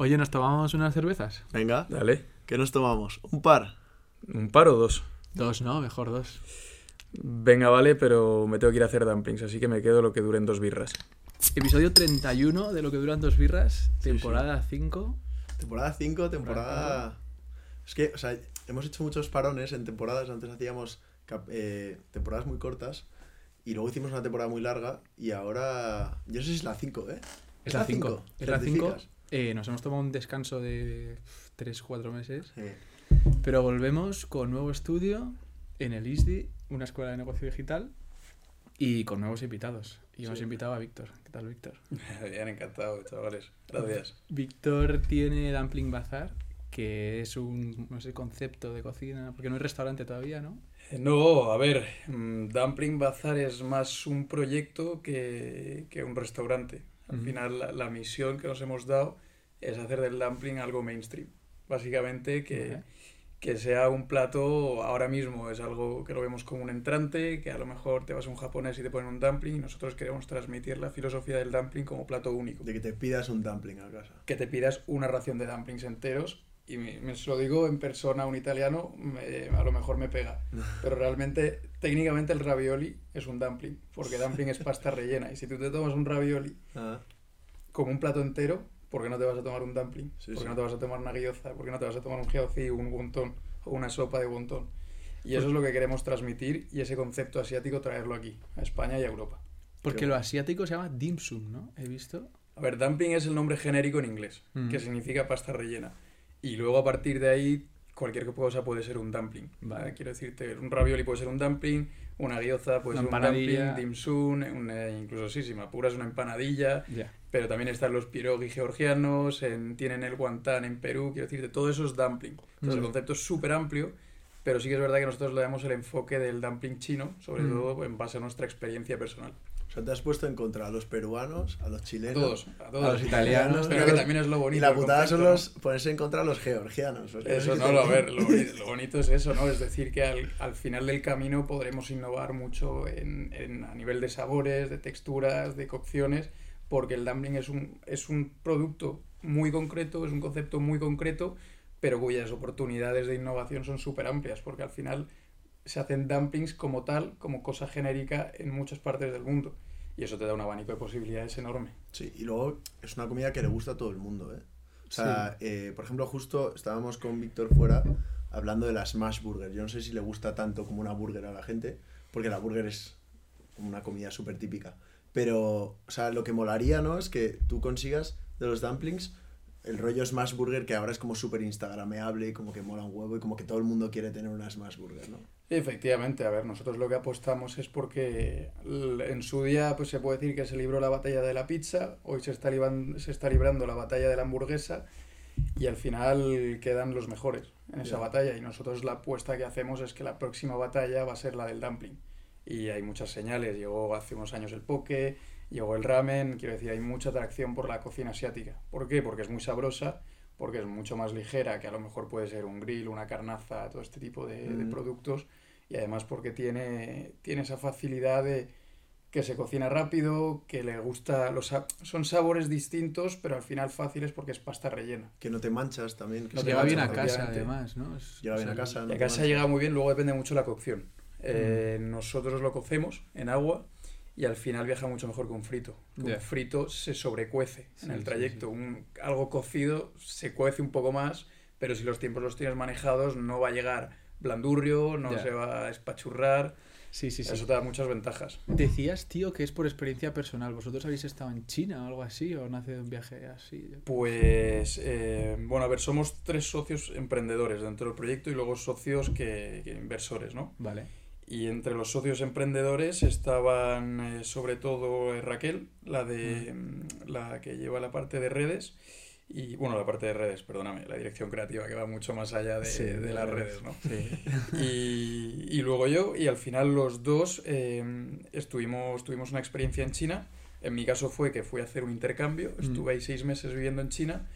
Oye, ¿nos tomamos unas cervezas? Venga, Dale. ¿qué nos tomamos? ¿Un par? ¿Un par o dos? Dos, ¿no? Mejor dos. Venga, vale, pero me tengo que ir a hacer dumplings, así que me quedo lo que duren dos birras. Episodio 31 de lo que duran dos birras, temporada 5. Temporada 5, temporada... Es que, o sea, hemos hecho muchos parones en temporadas. Antes hacíamos cap- eh, temporadas muy cortas y luego hicimos una temporada muy larga y ahora... Yo no sé si es la 5, ¿eh? Es la 5. Es la 5. ¿Certificas? nos hemos tomado un descanso de 3-4 meses, Sí. pero volvemos con nuevo estudio en el ISDI, una escuela de negocio digital, y con nuevos invitados. Y hemos Sí. invitado a Víctor. ¿Qué tal, Víctor? Bien, encantado, chavales. Gracias. Víctor tiene Dumpling Bazar, que es un no sé, concepto de cocina, porque no es restaurante todavía, ¿no? No, a ver, mm, Dumpling Bazar es más un proyecto que, que un restaurante. Al final, la, la misión que nos hemos dado es hacer del dumpling algo mainstream. Básicamente, que, que sea un plato, ahora mismo es algo que lo vemos como un entrante, que a lo mejor te vas a un japonés y te ponen un dumpling, y nosotros queremos transmitir la filosofía del dumpling como plato único. De que te pidas un dumpling a casa. que te pidas una ración de dumplings enteros y me, lo digo en persona a un italiano, me- a lo mejor me pega. Pero realmente, técnicamente el ravioli es un dumpling, porque dumpling es pasta rellena. Y si tú te tomas un ravioli Ah, como un plato entero, ¿por qué no te vas a tomar un dumpling? Sí, ¿Por qué sí. no te vas a tomar una guioza? ¿Por qué no te vas a tomar un gyozi, un wonton o una sopa de wonton? Y eso es lo que queremos transmitir y ese concepto asiático traerlo aquí, a España y a Europa. Porque lo asiático se llama dim sum, ¿no? He visto. A ver, dumpling es el nombre genérico en inglés, Mm. que significa pasta rellena. Y luego a partir de ahí, cualquier cosa puede ser un dumpling. Quiero decirte, un ravioli puede ser un dumpling, una gyoza puede Una ser un dumpling, dim sum, un, eh, incluso sí, si me apuras una empanadilla. Pero también están los pierogi georgianos, en- tienen el guantán en Perú, quiero decirte, todo eso es dumpling. Entonces el Mm. concepto es súper amplio, pero sí que es verdad que nosotros le damos el enfoque del dumpling chino, sobre Mm. todo en base a nuestra experiencia personal. Sea, te has puesto en contra a los peruanos, a los A chilenos. todos, a todos. A los italianos, Pero que también es lo bonito. Y la putada son los ponerse en contra a los georgianos. Eso, es no, lo- a ver, lo, boni- lo bonito es eso, ¿no? Es decir, que al, al final del camino podremos innovar mucho en, en- a nivel de sabores, de texturas, de cocciones, porque el dumpling es un, es un producto muy concreto, es un concepto muy concreto, pero cuyas oportunidades de innovación son súper amplias, porque al final se hacen dumplings como tal, como cosa genérica en muchas partes del mundo. Y eso te da un abanico de posibilidades enorme. Sí, y luego es una comida que le gusta a todo el mundo, ¿eh? O sea, eh, por ejemplo, justo estábamos con Víctor fuera hablando de la Smash Burger. Yo no sé si le gusta tanto como una burger a la gente, porque la burger es una comida súper típica. Pero, o sea, lo que molaría, ¿no? Es que tú consigas de los dumplings el rollo Smash Burger que ahora es como súper instagrameable y como que mola un huevo y como que todo el mundo quiere tener una Smash Burger, ¿no? Efectivamente, a ver, nosotros lo que apostamos es porque en su día pues se puede decir que se libró la batalla de la pizza, hoy se está, se está librando la batalla de la hamburguesa y al final quedan los mejores en esa batalla y nosotros la apuesta que hacemos es que la próxima batalla va a ser la del dumpling y hay muchas señales, llegó hace unos años el poke, llegó el ramen, quiero decir, hay mucha atracción por la cocina asiática. ¿Por qué? Porque es muy sabrosa, porque es mucho más ligera que a lo mejor puede ser un grill, una carnaza, todo este tipo de, de Mm. productos y además porque tiene, tiene esa facilidad de que se cocina rápido, que le gusta, los, son sabores distintos, pero al final fáciles porque es pasta rellena. Que no te manchas también. Que No se te Llega mancha bien a casa, además, ¿no? Es- Llega bien a es casa. el- no a casa mancha. llega muy bien, luego depende mucho la cocción. Eh, Nosotros lo cocemos en agua y al final viaja mucho mejor que un frito. Que Ya. Un frito se sobrecuece en Sí, el sí, trayecto. Un, algo cocido se cuece un poco más, pero si los tiempos los tienes manejados no va a llegar blandurrio, no se va a espachurrar. Sí, sí, sí. Eso te da muchas ventajas. Decías, tío, que es por experiencia personal. ¿Vosotros habéis estado en China o algo así? ¿O nace de un viaje así? Pues, eh, bueno, a ver, somos tres socios emprendedores dentro del proyecto y luego socios que, que inversores, ¿no? Vale. Y entre los socios emprendedores estaban eh, sobre todo eh, Raquel, la de mm, la que lleva la parte de redes y bueno, la parte de redes, perdóname, la dirección creativa que va mucho más allá de, Sí, de de las redes. redes, ¿no? Sí. Y, y luego yo, y al final los dos eh, estuvimos, tuvimos una experiencia en China. En mi caso fue que fui a hacer un intercambio, Mm. estuve ahí seis meses viviendo en China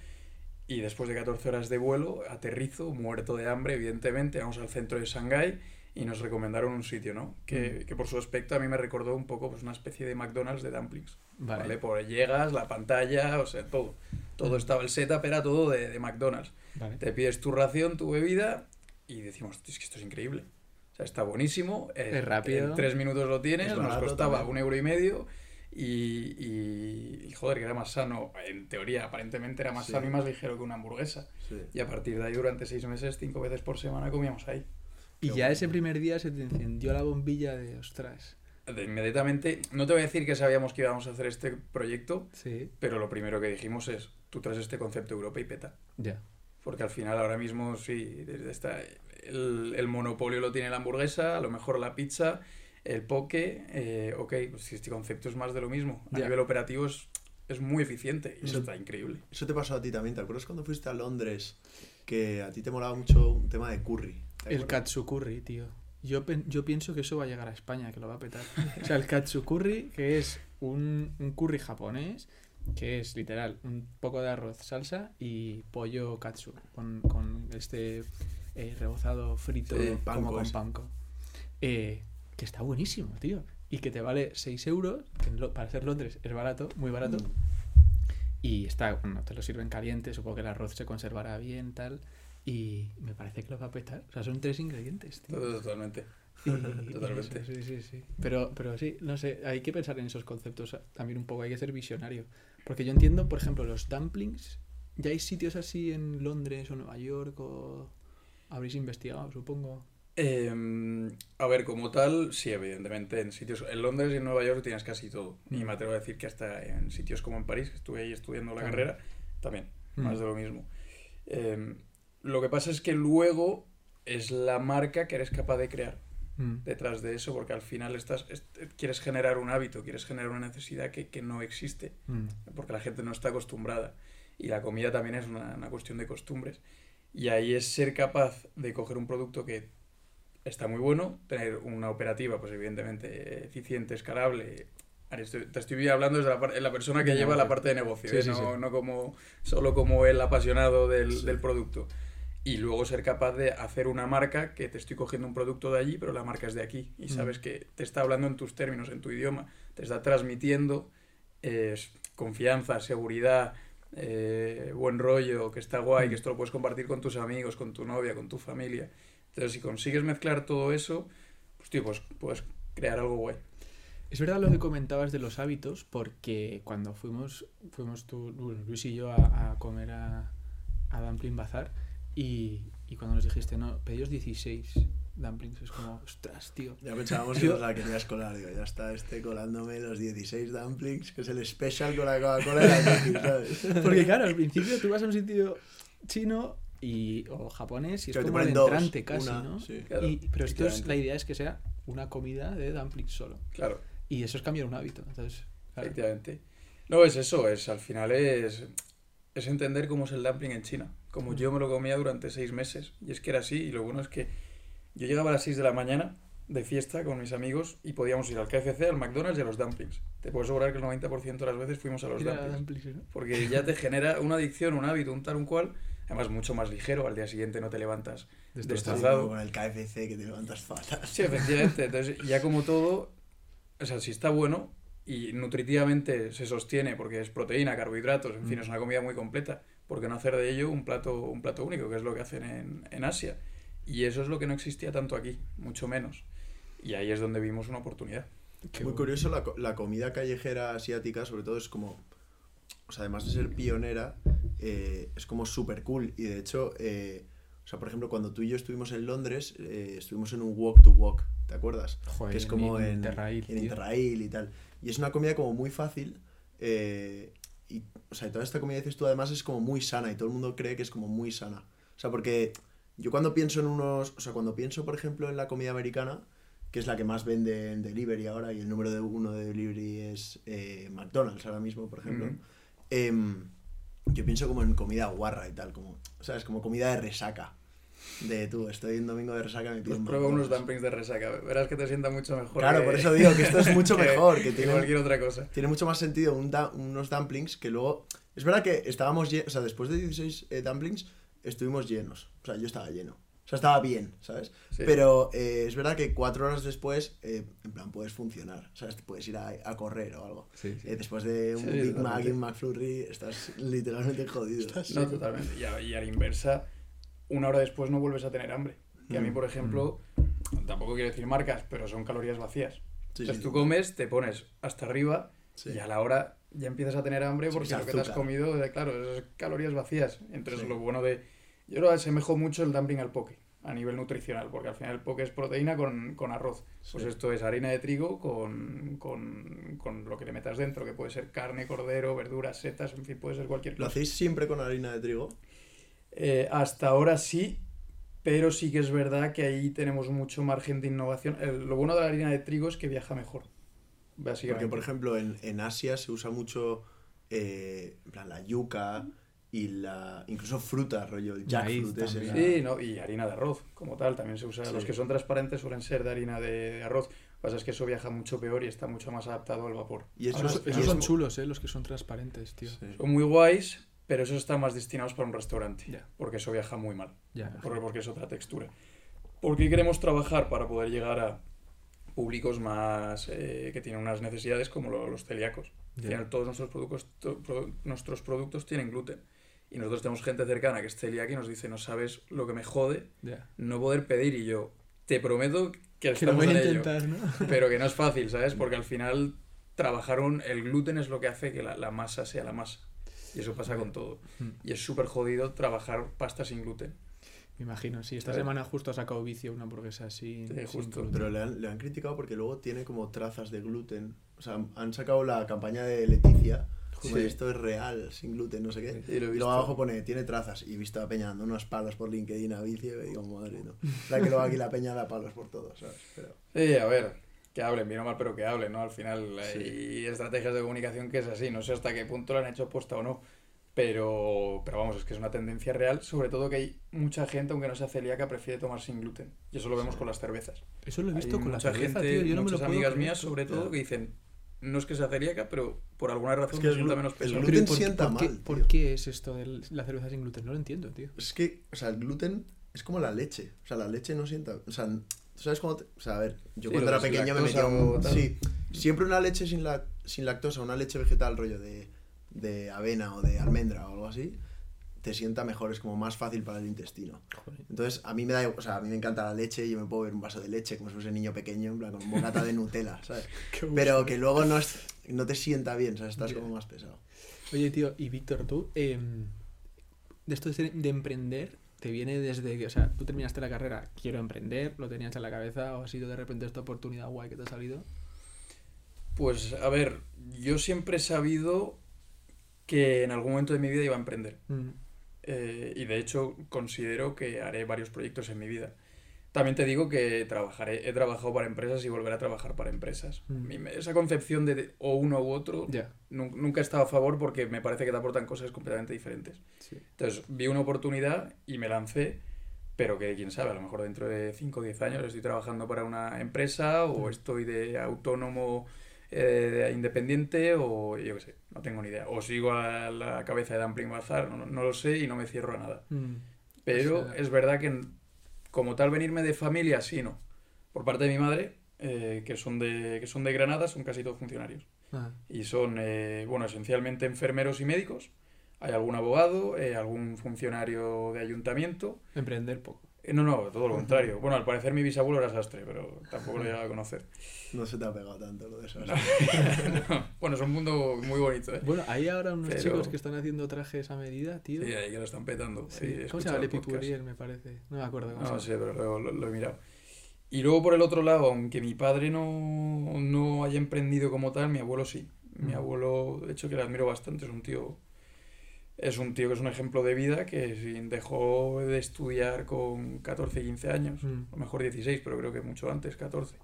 y después de 14 horas de vuelo aterrizo, muerto de hambre, evidentemente, vamos al centro de Shanghái y nos recomendaron un sitio, ¿no? Que, Mm. que por su aspecto a mí me recordó un poco pues, una especie de McDonald's de dumplings. Vale. ¿vale? Por llegas, la pantalla, o sea, todo. Todo estaba, el setup era todo de, de McDonald's. Vale. Te pides tu ración, tu bebida y decimos, es que esto es increíble. O sea, está buenísimo. eh, Es rápido. En tres minutos lo tienes, Es nos costaba también. un euro y medio. Y, y, y, joder, que era más sano. En teoría, aparentemente era más Sí. sano y más ligero que una hamburguesa. Sí. Y a partir de ahí, durante seis meses, cinco veces por semana comíamos ahí. Y Qué ya bueno. ese primer día se te encendió la bombilla de ostras. De inmediatamente, no te voy a decir que sabíamos que íbamos a hacer este proyecto, Sí. pero lo primero que dijimos es, tú traes este concepto Europa y peta. Ya. Porque al final ahora mismo sí, desde esta, el, el monopolio lo tiene la hamburguesa, a lo mejor la pizza, el poke, eh, ok, pues si este concepto es más de lo mismo. A nivel operativo es, es muy eficiente y Eso- está increíble. Eso te pasó a ti también. ¿Te acuerdas cuando fuiste a Londres que a ti te molaba mucho un tema de curry? ¿Te El katsu curry, tío. Yo, yo pienso que eso va a llegar a España, que lo va a petar. O sea, el katsu curry, que es un, un curry japonés, que es literal un poco de arroz, salsa y pollo katsu, con, con este eh, rebozado frito Sí, como con ese. panko. Eh, que está buenísimo, tío. Y que te vale 6 euros, que para ser Londres es barato, muy barato. Mm. Y está, bueno, te lo sirven caliente, supongo que el arroz se conservará bien, tal. Y me parece que lo va a petar. O sea, son tres ingredientes, tío. Totalmente. Y- y Totalmente. eso, sí, sí, sí. Pero, pero sí, no sé, hay que pensar en esos conceptos también un poco, hay que ser visionario. Porque yo entiendo, por ejemplo, los dumplings, ya hay sitios así en Londres o Nueva York o habréis investigado, supongo. Eh, a ver, como tal, sí, evidentemente, en sitios, en Londres y en Nueva York tienes casi todo. Y Mm. me atrevo a decir que hasta en sitios como en París, que estuve ahí estudiando la Claro. carrera, también, Mm. más de lo mismo. Eh, lo que pasa es que luego es la marca que eres capaz de crear Mm. detrás de eso, porque al final estás, est- quieres generar un hábito, quieres generar una necesidad que, que no existe, Mm. porque la gente no está acostumbrada. Y la comida también es una, una cuestión de costumbres. Y ahí es ser capaz de coger un producto que está muy bueno, tener una operativa, pues evidentemente eficiente, escalable. Te estoy hablando desde la, la persona que lleva la parte de negocio, Sí, ¿eh? sí, no, sí. no como solo como el apasionado del, del producto. Y luego ser capaz de hacer una marca que te estoy cogiendo un producto de allí, pero la marca es de aquí. Y Mm. sabes que te está hablando en tus términos, en tu idioma, te está transmitiendo eh, confianza, seguridad, eh, buen rollo, que está guay, Mm. que esto lo puedes compartir con tus amigos, con tu novia, con tu familia. Entonces, si consigues mezclar todo eso, pues tío, pues puedes crear algo guay. Es verdad lo que comentabas de los hábitos, porque cuando fuimos, fuimos tú, Luis y yo a, a comer a, a Dumpling Bazar, y, y cuando nos dijiste, no, pedíos 16 dumplings, es como, ostras, tío. Ya pensábamos que nos la querías colar, digo, ya está este colándome los 16 dumplings, que es el special con la Coca-Cola y la Pepsi, ¿sabes? Porque claro, al principio tú vas a un sitio chino y, o japonés y es como el dos, entrante casi, una, ¿no? sí. Claro, Y- pero esto es, la idea es que sea una comida de dumplings solo. Claro. Y eso es cambiar un hábito. Entonces, claro. Efectivamente. No, es eso, es al final es, es entender cómo es el dumpling en China. Como yo me lo comía durante seis meses. Y es que era así, y lo bueno es que yo llegaba a las 6 de la mañana de fiesta con mis amigos y podíamos ir al KFC, al McDonald's y a los dumplings. Te puedo asegurar que el 90% de las veces fuimos a los dumplings. dumplings, ¿no? Porque ya te genera una adicción, un hábito, un tal, un cual. Además, mucho más ligero. Al día siguiente no te levantas Destrozado. Con el KFC que te levantas fatal. Sí, efectivamente. Entonces, ya como todo, o sea, si está bueno y nutritivamente se sostiene porque es proteína, carbohidratos, en fin, Mm. es una comida muy completa, ¿por qué no hacer de ello un plato, un plato único, que es lo que hacen en, en Asia? Y eso es lo que no existía tanto aquí, mucho menos. Y ahí es donde vimos una oportunidad. Qué Muy curioso, la, la comida callejera asiática, sobre todo, es como. O sea, además de ser pionera, eh, es como súper cool. Y de hecho, eh, o sea, por ejemplo, cuando tú y yo estuvimos en Londres, eh, estuvimos en un walk to walk, ¿te acuerdas? Joder, que es como en, Interrail, en. Interrail y tal. Y es una comida como muy fácil. eh, y, o sea, toda esta comida, dices tú, además es como muy sana y todo el mundo cree que es como muy sana. O sea, porque yo cuando pienso en unos. O sea, cuando pienso, por ejemplo, en la comida americana, que es la que más vende en delivery ahora y el número de uno de delivery es eh, McDonald's ahora mismo, por ejemplo. Em, yo pienso como en comida guarra y tal, como, ¿sabes? Como comida de resaca. De tú, estoy un domingo de resaca, me pido Pues un prueba unos dumplings de resaca, verás que te sienta mucho mejor. Claro, que- por eso digo que esto es mucho que- mejor, que que tiene, cualquier otra cosa. tiene mucho más sentido un da- unos dumplings que luego... Es verdad que estábamos llenos, o sea, después de 16 eh, dumplings estuvimos llenos, o sea, yo estaba lleno, O sea, estaba bien, ¿sabes? Sí. Pero eh, es verdad que cuatro horas después, eh, en plan, puedes funcionar, ¿sabes? Puedes ir a, a correr o algo. Sí, sí. Eh, después de un Big Mac y un McFlurry, estás literalmente jodido. No, totalmente. Y a, y a la inversa, una hora después no vuelves a tener hambre. Que a mí, Mm. por ejemplo, tampoco quiero decir marcas, pero son calorías vacías. Sí, Entonces sí, tú comes, te pones hasta arriba y a la hora ya empiezas a tener hambre porque lo que te has comido, eh, claro, es calorías vacías. Entonces lo bueno de... Yo lo asemejo mucho el dumpling al poke a nivel nutricional, porque al final el poke es proteína con, con arroz. Pues esto es harina de trigo con, con, con lo que le metas dentro, que puede ser carne, cordero, verduras, setas, en fin, puede ser cualquier ¿Lo cosa. hacéis siempre con harina de trigo? Eh, hasta ahora sí, pero sí que es verdad que ahí tenemos mucho margen de innovación. El- lo bueno de la harina de trigo es que viaja mejor. Básicamente. Porque, por ejemplo, en, en Asia se usa mucho eh, en plan, la yuca y la incluso fruta, rollo, el jackfruit ese. Sí, no, y harina de arroz, como tal, también se usa. Sí. Los que son transparentes suelen ser de harina de, de arroz. Lo que pasa es que eso viaja mucho peor y está mucho más adaptado al vapor. Y Ahora, Esos, son chulos, ¿eh? Los que son transparentes, tío. Sí. Son muy guays, pero esos están más destinados para un restaurante. Ya. Porque eso viaja muy mal. Ya. Porque, porque es otra textura. ¿Por qué queremos trabajar para poder llegar a públicos más eh, que tienen unas necesidades como lo- los celíacos? Al Ya. final todos nuestros productos, to- pro- nuestros productos tienen gluten. Y nosotros tenemos gente cercana que es celíaca y nos dice, no sabes lo que me jode no poder pedir. Y yo, te prometo que Que lo estamos voy a en ello. Pero que no es fácil, ¿sabes? Porque al final trabajar un, el gluten es lo que hace que la, la masa sea la masa. Y eso pasa con todo. Mm. Y es súper jodido trabajar pasta sin gluten. Me imagino, sí. Esta semana justo ha sacado vicio una hamburguesa así. Sí, sin justo. gluten. Pero le han, le han criticado porque luego tiene como trazas de gluten. O sea, han sacado la campaña de Leticia. Como Sí. esto es real, sin gluten, no sé qué. Sí, lo he y visto. luego abajo pone, tiene trazas. Y he visto a Peña dando unos palos por LinkedIn a vicio. Y digo, madre, no. O sea, que luego aquí la Peña da palos por todo, ¿sabes? Pero, Sí, a ver, que hablen, bien o mal, pero que hablen, ¿no? Al final Sí. hay estrategias de comunicación que es así, no sé hasta qué punto lo han hecho posta o no, pero, pero vamos, es que es una tendencia real, sobre todo que hay mucha gente, aunque no sea celíaca, prefiere tomar sin gluten. Y eso lo vemos con las cervezas. Eso lo he visto Hay con la mucha cerveza, gente, tío. Yo no me lo puedo amigas mías, sobre todo, que dicen, no es que sea celíaca, pero por alguna razón Es que me el sienta glu- menos el pesado. gluten Pero ¿y por, sienta por qué, mal, ¿Por qué es esto de la cerveza sin gluten? No lo entiendo, tío. Es que, o sea, el gluten es como la leche. O sea, la leche no sienta. O sea, ¿tú sabes cómo.? te- o sea, a ver, yo Sí, cuando era pequeño me metía un. o. Sí, siempre una leche sin, la, sin lactosa, una leche vegetal, rollo de, de avena o de almendra o algo así, te sienta mejor, es como más fácil para el intestino. Entonces, a mí me da. igual- O sea, a mí me encanta la leche y yo me puedo ver un vaso de leche como si fuese niño pequeño, en plan, con bocata de Nutella, ¿sabes? Pero que luego no, es, no te sienta bien, ¿sabes? Estás Ya. como más pesado. Oye, tío, y Víctor, tú, em, de esto de, de emprender, ¿te viene desde que, o sea, tú terminaste la carrera, quiero emprender, lo tenías en la cabeza o ha sido de repente esta oportunidad guay que te ha salido? Pues, a ver, yo siempre he sabido que en algún momento de mi vida iba a emprender. Mm, Eh, y de hecho considero que haré varios proyectos en mi vida. También te digo que trabajaré, he trabajado para empresas y volveré a trabajar para empresas. Mm. Esa concepción de o uno u otro nun- nunca he estado a favor porque me parece que te aportan cosas completamente diferentes. sí. Entonces vi una oportunidad y me lancé, pero que quién sabe, a lo mejor dentro de 5 o 10 años estoy trabajando para una empresa o Mm. estoy de autónomo eh, de independiente o yo qué sé, no tengo ni idea. O sigo a la cabeza de Dumpling Bazar, no, no lo sé y no me cierro a nada. Mm, Pero O sea- es verdad que como tal venirme de familia, sí, no. Por parte de mi madre, eh, que, son de, que son de Granada, son casi todos funcionarios. ah, Y son, eh, bueno, esencialmente enfermeros y médicos. Hay algún abogado, eh, algún funcionario de ayuntamiento. emprender poco. Eh, no, no, todo lo contrario. Bueno, al parecer mi bisabuelo era sastre, pero tampoco lo llegaba a conocer. No se te ha pegado tanto lo de eso. No, bueno, es un mundo muy bonito, ¿eh? Bueno, hay ahora unos Pero- chicos que están haciendo trajes a medida, tío. Sí, ahí que lo están petando. Sí. Sí, ¿Cómo se llama? Lepipurier, me parece. No me acuerdo cómo No se sé, pero lo, lo- lo he mirado. Y luego por el otro lado, aunque mi padre no, no haya emprendido como tal, mi abuelo sí. Mi abuelo, de hecho, que le admiro bastante, es un tío. Es un tío que es un ejemplo de vida que dejó de estudiar con 14, 15 años, Mm. a lo mejor 16, pero creo que mucho antes, 14.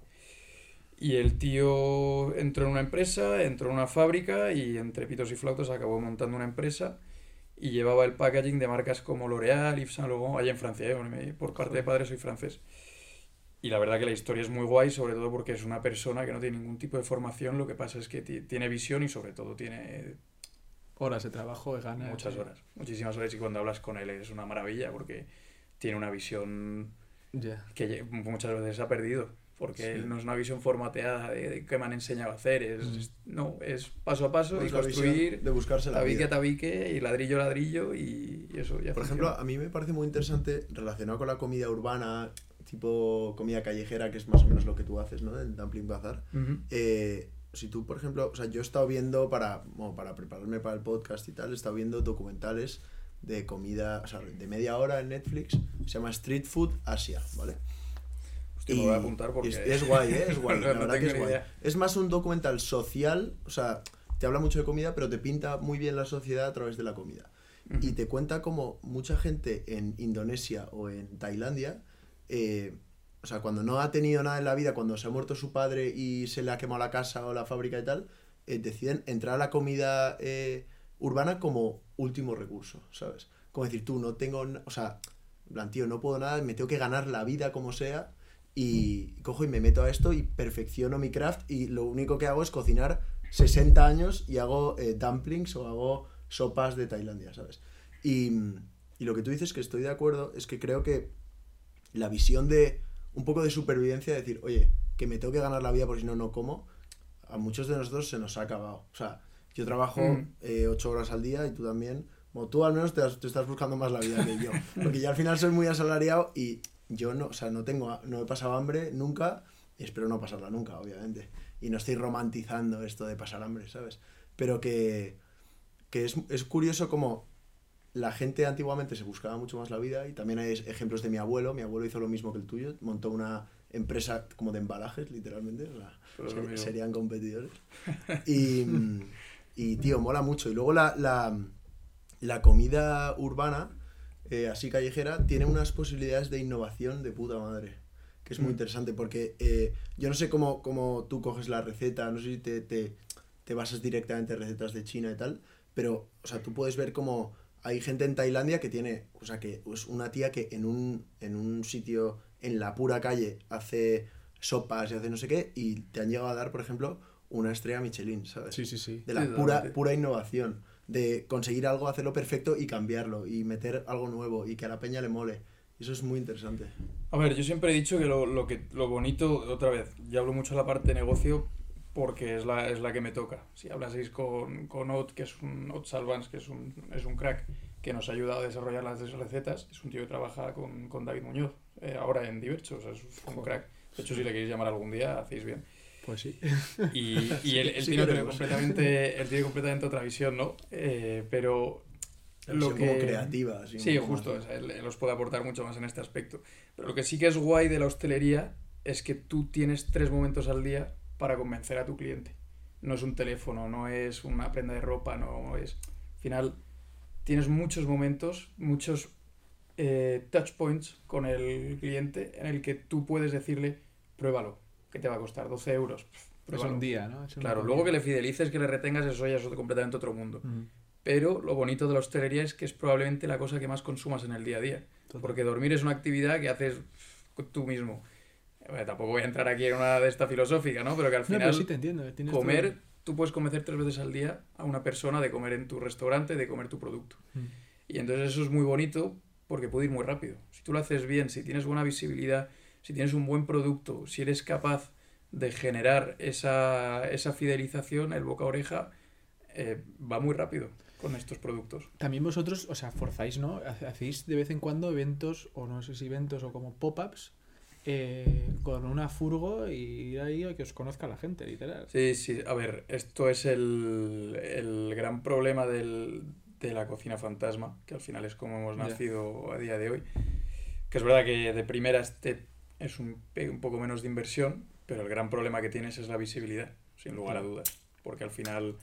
Y el tío entró en una empresa, entró en una fábrica y entre pitos y flautos acabó montando una empresa y llevaba el packaging de marcas como L'Oréal, Yves Saint Laurent, allá en Francia, ¿eh? Por parte de padre soy francés. Y la verdad que la historia es muy guay, sobre todo porque es una persona que no tiene ningún tipo de formación, lo que pasa es que ti- tiene visión y sobre todo tiene Horas de trabajo, de ganas. muchas horas, muchísimas horas y cuando hablas con él es una maravilla porque tiene una visión Ya. que muchas veces se ha perdido. Porque Sí. no es una visión formateada de, de qué me han enseñado a hacer. Es, Mm. es- no, es paso a paso y construir de buscarse la tabique a vida. tabique y ladrillo a ladrillo y, y eso ya Por funciona. ejemplo, a mí me parece muy interesante relacionado con la comida urbana, tipo comida callejera, que es más o menos lo que tú haces, ¿no? En Dumpling Bazar. Ujú. Eh, si tú, por ejemplo, o sea, yo he estado viendo para, bueno, para prepararme para el podcast y tal, he estado viendo documentales de comida, o sea, de media hora en Netflix, se llama Street Food Asia, ¿vale? Hostia, me voy a apuntar porque... Es, es guay, ¿eh? Es guay, No- la no verdad que es guay. idea. Es más un documental social, o sea, te habla mucho de comida, pero te pinta muy bien la sociedad a través de la comida. Y te cuenta como mucha gente en Indonesia o en Tailandia, eh, o sea, cuando no ha tenido nada en la vida, cuando se ha muerto su padre y se le ha quemado la casa o la fábrica y tal, eh, deciden entrar a la comida eh, urbana como último recurso, ¿sabes? Como decir, tú no tengo, o sea, plan, tío, no puedo nada, me tengo que ganar la vida como sea y cojo y me meto a esto y perfecciono mi craft y lo único que hago es cocinar 60 años y hago eh, dumplings o hago sopas de Tailandia, ¿sabes? Y, y lo que tú dices que estoy de acuerdo es que creo que la visión de un poco de supervivencia, de decir, oye, que me tengo que ganar la vida porque si no, no como, a muchos de nosotros se nos ha acabado. O sea, yo trabajo Mm. eh, ocho horas al día y tú también. Bueno, tú al menos te, has- te estás buscando más la vida que yo. Porque yo al final soy muy asalariado y yo no, o sea, no tengo, no he pasado hambre nunca y espero no pasarla nunca, obviamente. Y no estoy romantizando esto de pasar hambre, ¿sabes? Pero que, que es, es curioso como la gente antiguamente se buscaba mucho más la vida y también hay ejemplos de mi abuelo. Mi abuelo hizo lo mismo que el tuyo, montó una empresa como de embalajes, literalmente. o sea, ser- serían competidores. Y, y, tío, mola mucho. Y luego la, la, la comida urbana, eh, así callejera, tiene unas posibilidades de innovación de puta madre. Que es muy Mm. interesante porque eh, yo no sé cómo, cómo tú coges la receta, no sé si te, te, te basas directamente en recetas de China y tal, pero, o sea, tú puedes ver como hay gente en Tailandia que tiene, o sea, que es una tía que en un, en un sitio en la pura calle hace sopas y hace no sé qué y te han llegado a dar, por ejemplo, una estrella Michelin, ¿sabes? Sí, sí, sí. De la Sí, pura, pura innovación, de conseguir algo, hacerlo perfecto y cambiarlo y meter algo nuevo y que a la peña le mole. Eso es muy interesante. A ver, yo siempre he dicho que lo, lo que lo bonito, otra vez, ya hablo mucho de la parte de negocio porque es la, es la que me toca. Si hablaseis con, con Ot, que es un Ot Salvans, que es un, es un crack que nos ha ayudado a desarrollar las recetas, es un tío que trabaja con, con David Muñoz, eh, ahora en Diverso, o sea, es un Joder. crack. De hecho, si le queréis llamar algún día, hacéis bien. Pues sí. Y, y él, él sí tiene, completamente, él tiene completamente otra visión, ¿no? Eh, pero lo visión como que- creativa. así Sí, justo, o sea, él, él os puede aportar mucho más en este aspecto. Pero lo que sí que es guay de la hostelería es que tú tienes tres momentos al día para convencer a tu cliente. No es un teléfono, no es una prenda de ropa, no es... Al final, tienes muchos momentos, muchos eh, touch points con el cliente en el que tú puedes decirle, pruébalo, que te va a costar 12 euros. pf, Es pruébalo". un día, ¿no? Es un Claro, día. luego que le fidelices, que le retengas, eso ya es completamente otro mundo. Mm, Pero lo bonito de la hostelería es que es probablemente la cosa que más consumas en el día a día. total. Porque dormir es una actividad que haces tú mismo. Bueno, tampoco voy a entrar aquí en una de esta filosófica, ¿no? Pero que al No, final pero sí te entiendo. eh, comer, todo- tú puedes convencer tres veces al día a una persona de comer en tu restaurante, de comer tu producto. Mm. Y entonces eso es muy bonito porque puede ir muy rápido. Si tú lo haces bien, si tienes buena visibilidad, si tienes un buen producto, si eres capaz de generar esa, esa fidelización, el boca a oreja, eh, va muy rápido con estos productos. También vosotros, o sea, forzáis, ¿no? Hacéis de vez en cuando eventos, o no sé si eventos o como pop-ups, eh, con una furgo y ir ahí a que os conozca la gente, literal. Sí, sí, a ver, esto es el, el gran problema del- de la cocina fantasma, que al final es como hemos nacido a día de hoy. Que es verdad que de primeras te, es un, un poco menos de inversión, pero el gran problema que tienes es la visibilidad, sin lugar a dudas. Porque al final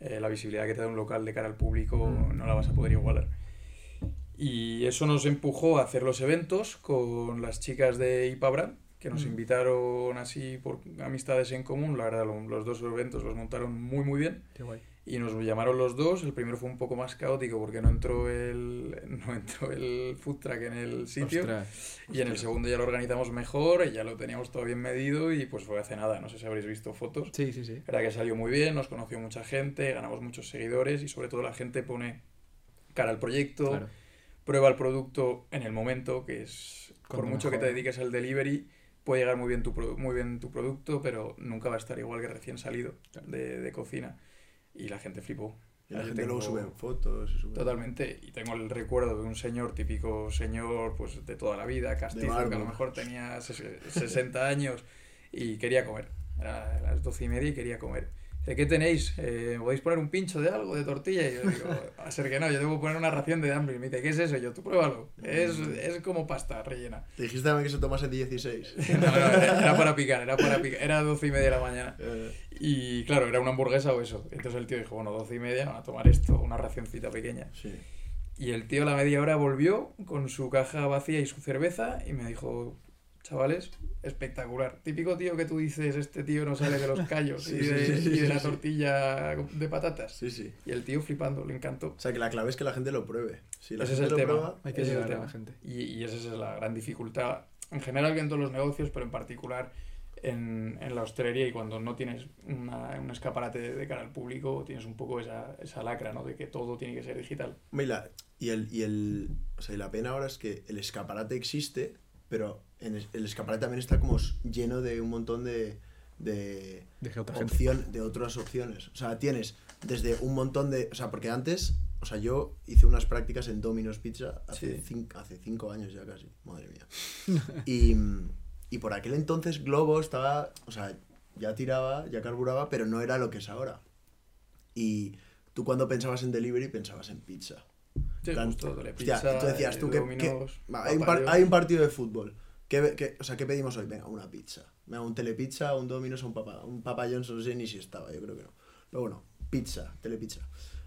eh, la visibilidad que te da un local de cara al público Mm. no la vas a poder igualar. Y eso nos empujó a hacer los eventos con las chicas de IPABRAN, que nos Mm. invitaron así por amistades en común. La verdad, lo- los dos eventos los montaron muy, muy bien. Qué guay. Y nos llamaron los dos. El primero fue un poco más caótico porque no entró el, no entró el food truck en el sitio. Ostras. Y en el segundo ya lo organizamos mejor, y ya lo teníamos todo bien medido y pues fue hace nada. No sé si habréis visto fotos. Sí, sí, sí. La verdad que salió muy bien, nos conoció mucha gente, ganamos muchos seguidores y sobre todo la gente pone cara al proyecto, Claro. Prueba el producto en el momento, que es, por mucho que te dediques al delivery, puede llegar muy bien tu, muy bien tu producto, pero nunca va a estar igual que recién salido de, de cocina. Y la gente flipó. Y la Yo gente luego sube fotos. sube- Totalmente, y tengo el recuerdo de un señor, típico señor pues de toda la vida, castizo, que a lo mejor tenía ses- 60 años y quería comer. Era las 12 y media y quería comer. Dice, ¿qué tenéis? Eh, ¿Podéis poner un pincho de algo, de tortilla? Y yo digo, a ser que no, yo debo poner una ración de dumplings. Me dice, ¿qué es eso? Y yo, tú pruébalo. Es, es como pasta rellena. Te dijiste también que se tomase 16. No, no, era era para picar, era para picar. Era 12 y media de la mañana. Eh, Y claro, era una hamburguesa o eso. Entonces el tío dijo, bueno, 12 y media, van a tomar esto, una racioncita pequeña. sí. Y el tío a la media hora volvió con su caja vacía y su cerveza y me dijo, chavales, espectacular. Típico tío que tú dices, este tío no sale de los callos Sí, y, de, sí, sí, y de la tortilla de patatas. Sí, sí. Y el tío flipando, le encantó. O sea, que la clave es que la gente lo pruebe. Si la Ese es gente el lo tema. prueba, Hay que llegar a tema. la gente. Y, y esa es la gran dificultad, en general en todos los negocios, pero en particular en, en la hostelería y cuando no tienes una- un escaparate de, de cara al público, tienes un poco esa, esa lacra, ¿no? De que todo tiene que ser digital. La, y el, y el, o sea, y la pena ahora es que el escaparate existe, pero en el escaparate también está como lleno de un montón de, de, gente. opción, de otras opciones. O sea, tienes desde un montón de... O sea, porque antes, o sea, yo hice unas prácticas en Domino's Pizza hace, Sí. cinco, hace cinco años ya casi, madre mía. y, y por aquel entonces Globo estaba, o sea, ya tiraba, ya carburaba, pero no era lo que es ahora. Y tú cuando pensabas en delivery pensabas en pizza. Sí, plan, justo, Hostia, Pizza, tú decías eh, tú que, que- hay, un par- hay un partido de fútbol. ¿Qué, qué- o sea, ¿qué pedimos hoy? Venga, una pizza. Venga, un telepizza, un Domino's un Papa, un Papa John's, no sé ni si estaba, yo creo que no. Pero bueno, pizza, telepizza.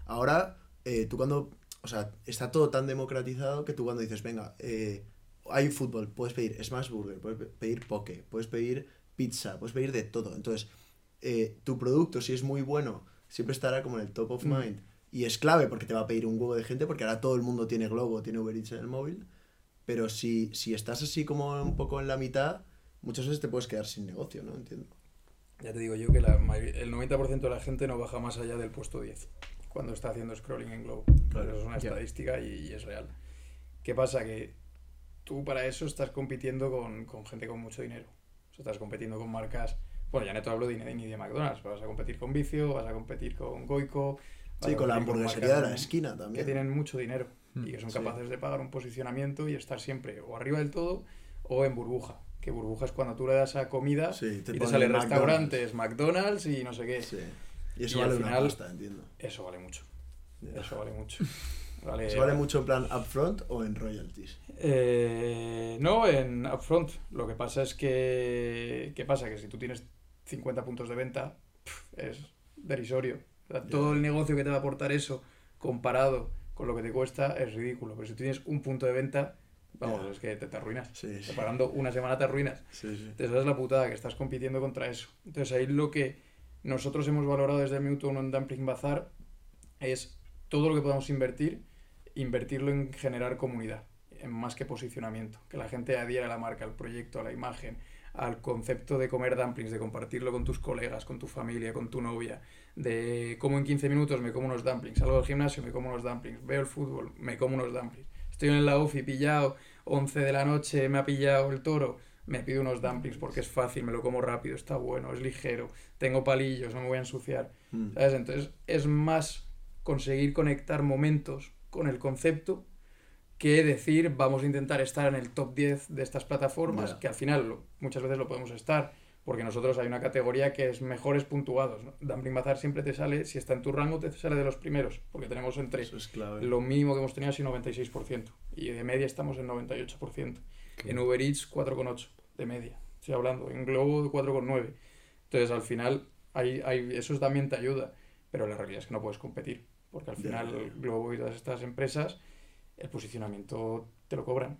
Ahora, eh, tú cuando, o sea, está todo tan democratizado que tú cuando dices, venga, eh, hay fútbol, puedes pedir Smash Burger, puedes pe- pedir poke, puedes pedir pizza, puedes pedir de todo. Entonces, eh, tu producto, si es muy bueno, siempre estará como en el top of Mm. mind. Y es clave porque te va a pedir un huevo de gente, porque ahora todo el mundo tiene Globo, tiene Uber Eats en el móvil. Pero si, si estás así como un poco en la mitad, muchas veces te puedes quedar sin negocio, ¿no? Entiendo. Ya te digo yo que la el 90% de la gente no baja más allá del puesto 10 cuando está haciendo scrolling en Globo. Claro, Eso es una estadística y, y es real. ¿Qué pasa? Que tú para eso estás compitiendo con, con gente con mucho dinero. O sea, estás compitiendo con marcas... Bueno, ya no te hablo de, ni de McDonald's, vas a competir con Vicio, vas a competir con Goico... Sí, con la hamburguesería de la que- esquina Que también. tienen mucho dinero y que son Mm, sí. capaces de pagar un posicionamiento y estar siempre o arriba del todo o en burbuja. Que burbuja es cuando tú le das a comida Sí, te y te ponen sale McDonald's. restaurantes, McDonald's y no sé qué. Sí. Y eso Y al vale una pasta, entiendo. Eso vale mucho. Eso vale mucho. Vale, ¿Eso vale mucho en plan upfront o en royalties? Eh, no, en Upfront. Lo que pasa es que. ¿Qué pasa? Que si tú tienes 50 puntos de venta, es derisorio. O sea, Ya. todo el negocio que te va a aportar eso comparado con lo que te cuesta es ridículo. Pero si tú tienes un punto de venta, vamos, es que te, te arruinas. Sí, sí. Pagando una semana te arruinas. Sí, sí. Entonces, esa es la putada, que estás compitiendo contra eso. Entonces, ahí lo que nosotros hemos valorado desde el minuto en Dumpling Bazar es todo lo que podamos invertir, invertirlo en generar comunidad, en más que posicionamiento. Que la gente adhiera a la marca, al proyecto, a la imagen, al concepto de comer dumplings, de compartirlo con tus colegas, con tu familia, con tu novia, de cómo en 15 minutos me como unos dumplings, salgo del gimnasio, me como unos dumplings, veo el fútbol, me como unos dumplings. Estoy en la UFI pillado, 11 de la noche, me ha pillado el toro, me pido unos dumplings porque es fácil, me lo como rápido, está bueno, es ligero, tengo palillos, no me voy a ensuciar. Mm. ¿Sabes? Entonces es más conseguir conectar momentos con el concepto que decir vamos a intentar estar en el top 10 de estas plataformas, que al final lo- muchas veces lo podemos estar, porque nosotros hay una categoría que es mejores puntuados. ¿no? Dumpling Bazar siempre te sale, si está en tu rango, te sale de los primeros, porque tenemos entre es lo mínimo que hemos tenido ha sido 96%, y de media estamos en 98%. En Uber Eats 4,8 de media, estoy hablando, en Globo de 4,9. Entonces al final hay, hay, eso también te ayuda, pero la realidad es que no puedes competir, porque al final ya, ya. Globo y todas estas empresas, el posicionamiento te lo cobran.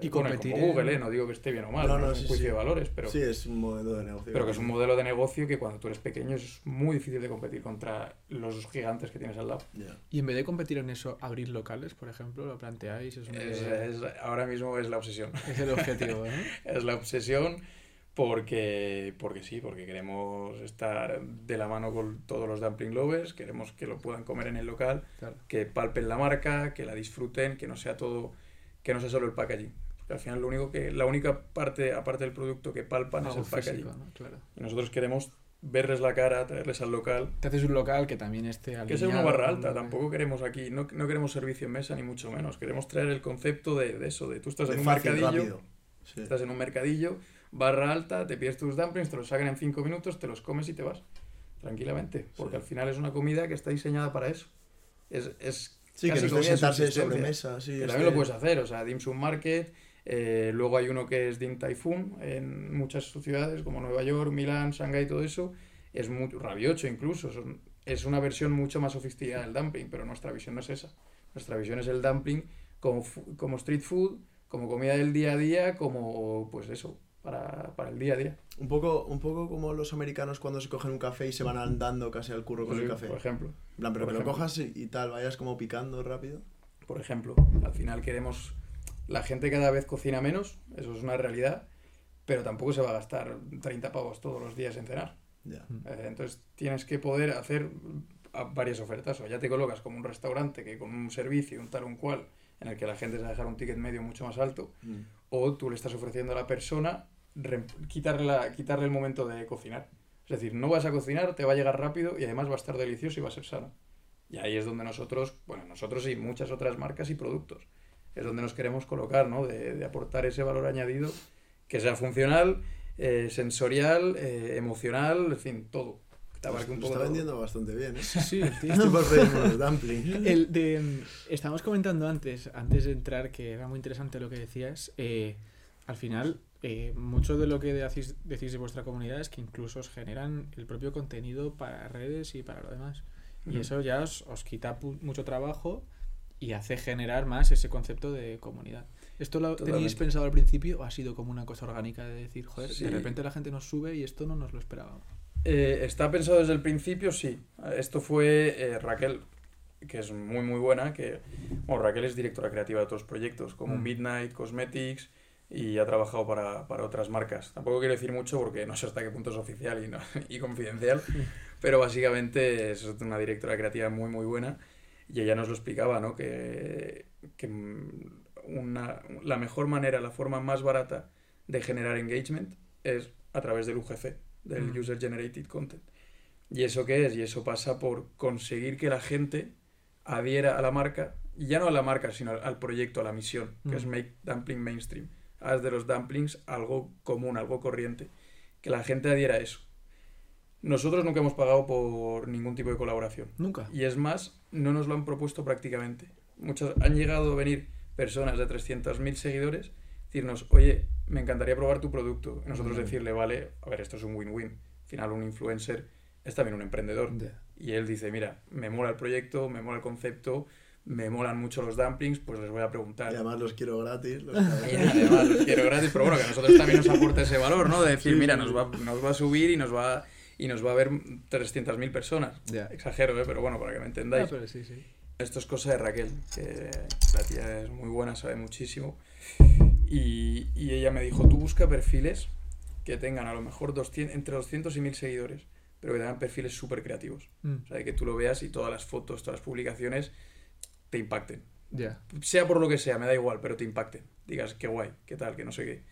Y Bueno, competir como Google, ¿eh? no digo que esté bien o mal, No, no, no, es un sí, juicio sí. de valores, pero, Sí, es un modelo de negocio. pero que es un modelo de negocio que cuando tú eres pequeño es muy difícil de competir contra los gigantes que tienes al lado. Y en vez de competir en eso, abrir locales, por ejemplo, lo planteáis. Es, una Es- ahora mismo es la obsesión. es el objetivo, ¿no? es la obsesión porque, porque sí, porque queremos estar de la mano con todos los dumpling lovers, queremos que lo puedan comer en el local, Claro. que palpen la marca, que la disfruten, que no sea todo, que no sea solo el packaging. Porque al final lo único que, la única parte, aparte del producto que palpan es el packaging. físico, ¿no? Claro. Y nosotros queremos verles la cara, traerles al local. Te haces un local que también esté Que sea una alineado barra alta, tampoco queremos aquí, no, no queremos servicio en mesa ni mucho menos, queremos traer el concepto de, de eso, de tú estás De en un fácil, mercadillo. Sí. estás en un mercadillo, barra alta, te pides tus dumplings, te los sacan en 5 minutos, te los comes y te vas, tranquilamente, porque Sí. al final es una comida que está diseñada para eso. Es, es Sí, que no es de comida de sentarse subsistencia. sobre mesa. Sí, Que también lo puedes hacer, o sea, Dim Sum Market, eh, luego hay uno que es Dim Typhoon en muchas ciudades como Nueva York, Milán, Shanghái, todo eso, es muy rabiocho incluso, son- es una versión mucho más sofisticada del dumpling, pero nuestra visión no es esa. Nuestra visión es el dumpling como, como street food, como comida del día a día, como pues eso, para, para el día a día. Un poco, un poco como los americanos cuando se cogen un café y se van andando casi al curro con Sí, el café. Por ejemplo. En plan, pero que lo ejemplo. cojas y, y tal, vayas como picando rápido. por ejemplo. Al final queremos... La gente cada vez cocina menos, eso es una realidad, pero tampoco se va a gastar 30 pavos todos los días en cenar. Ya. Eh, entonces tienes que poder hacer varias ofertas. O ya te colocas como un restaurante que con un servicio, un tal un cual, en el que la gente se va a dejar un ticket medio mucho más alto, Mm. o tú le estás ofreciendo a la persona quitarle, la- quitarle el momento de cocinar. Es decir, no vas a cocinar, te va a llegar rápido y además va a estar delicioso y va a ser sano. Y ahí es donde nosotros, bueno, nosotros y muchas otras marcas y productos, es donde nos queremos colocar, ¿no? De, de aportar ese valor añadido que sea funcional, eh, sensorial, eh, emocional, en fin, todo. Te abarque un poco está todo. vendiendo bastante bien, ¿eh? Sí, sí, el tío. De, mm, estábamos comentando antes, antes de entrar, que era muy interesante lo que decías. eh, al final, eh, mucho de lo que decís, decís de vuestra comunidad es que incluso os generan el propio contenido para redes y para lo demás. Y eso ya os, os quita mucho trabajo y hace generar más ese concepto de comunidad. ¿Esto lo tenéis Totalmente. pensado al principio o ha sido como una cosa orgánica de decir, joder, Sí. de repente la gente nos sube y esto no nos lo esperábamos? Eh, está pensado desde el principio, sí. Esto fue eh, Raquel, que es muy muy buena, que bueno, Raquel es directora creativa de otros proyectos, como Mm. Midnight Cosmetics, y ha trabajado para, para otras marcas. Tampoco quiero decir mucho porque no sé hasta qué punto es oficial y, no- y confidencial, pero básicamente es una directora creativa muy muy buena y ella nos lo explicaba, ¿no? Que, que mm, una, la mejor manera, la forma más barata de generar engagement es a través del UGC, del Mm. User Generated Content. ¿Y eso qué es? Y eso pasa por conseguir que la gente adhiera a la marca, y ya no a la marca, sino al, al proyecto, a la misión, que es Mm. Make Dumpling Mainstream. Haz de los dumplings algo común, algo corriente. Que la gente adhiera a eso. Nosotros nunca hemos pagado por ningún tipo de colaboración. Nunca. Y es más, no nos lo han propuesto prácticamente. Muchas, han llegado a venir personas de 300.000 seguidores, decirnos, oye, me encantaría probar tu producto. Y nosotros decirle, vale, a ver, esto es un win-win. Al final, un influencer es también un emprendedor. Y él dice, mira, me mola el proyecto, me mola el concepto, me molan mucho los dumplings, pues les voy a preguntar. Y además los quiero gratis. Los Y además los quiero gratis, pero bueno, que a nosotros también nos aporta ese valor, ¿no? De decir, Sí, mira, nos va, nos va a subir y nos va, y nos va a ver 300.000 personas. Ya. Exagero, ¿eh? Pero bueno, para que me entendáis. Ah, pero sí, sí. Esto es cosa de Raquel, que la tía es muy buena, sabe muchísimo. Y, y ella me dijo, tú busca perfiles que tengan a lo mejor 200, entre 200 y 1000 seguidores, pero que tengan perfiles súper creativos. Mm, O sea, de que tú lo veas y todas las fotos, todas las publicaciones te impacten. Ya. Sea por lo que sea, me da igual, pero te impacten. Digas, qué guay, qué tal, que no sé qué.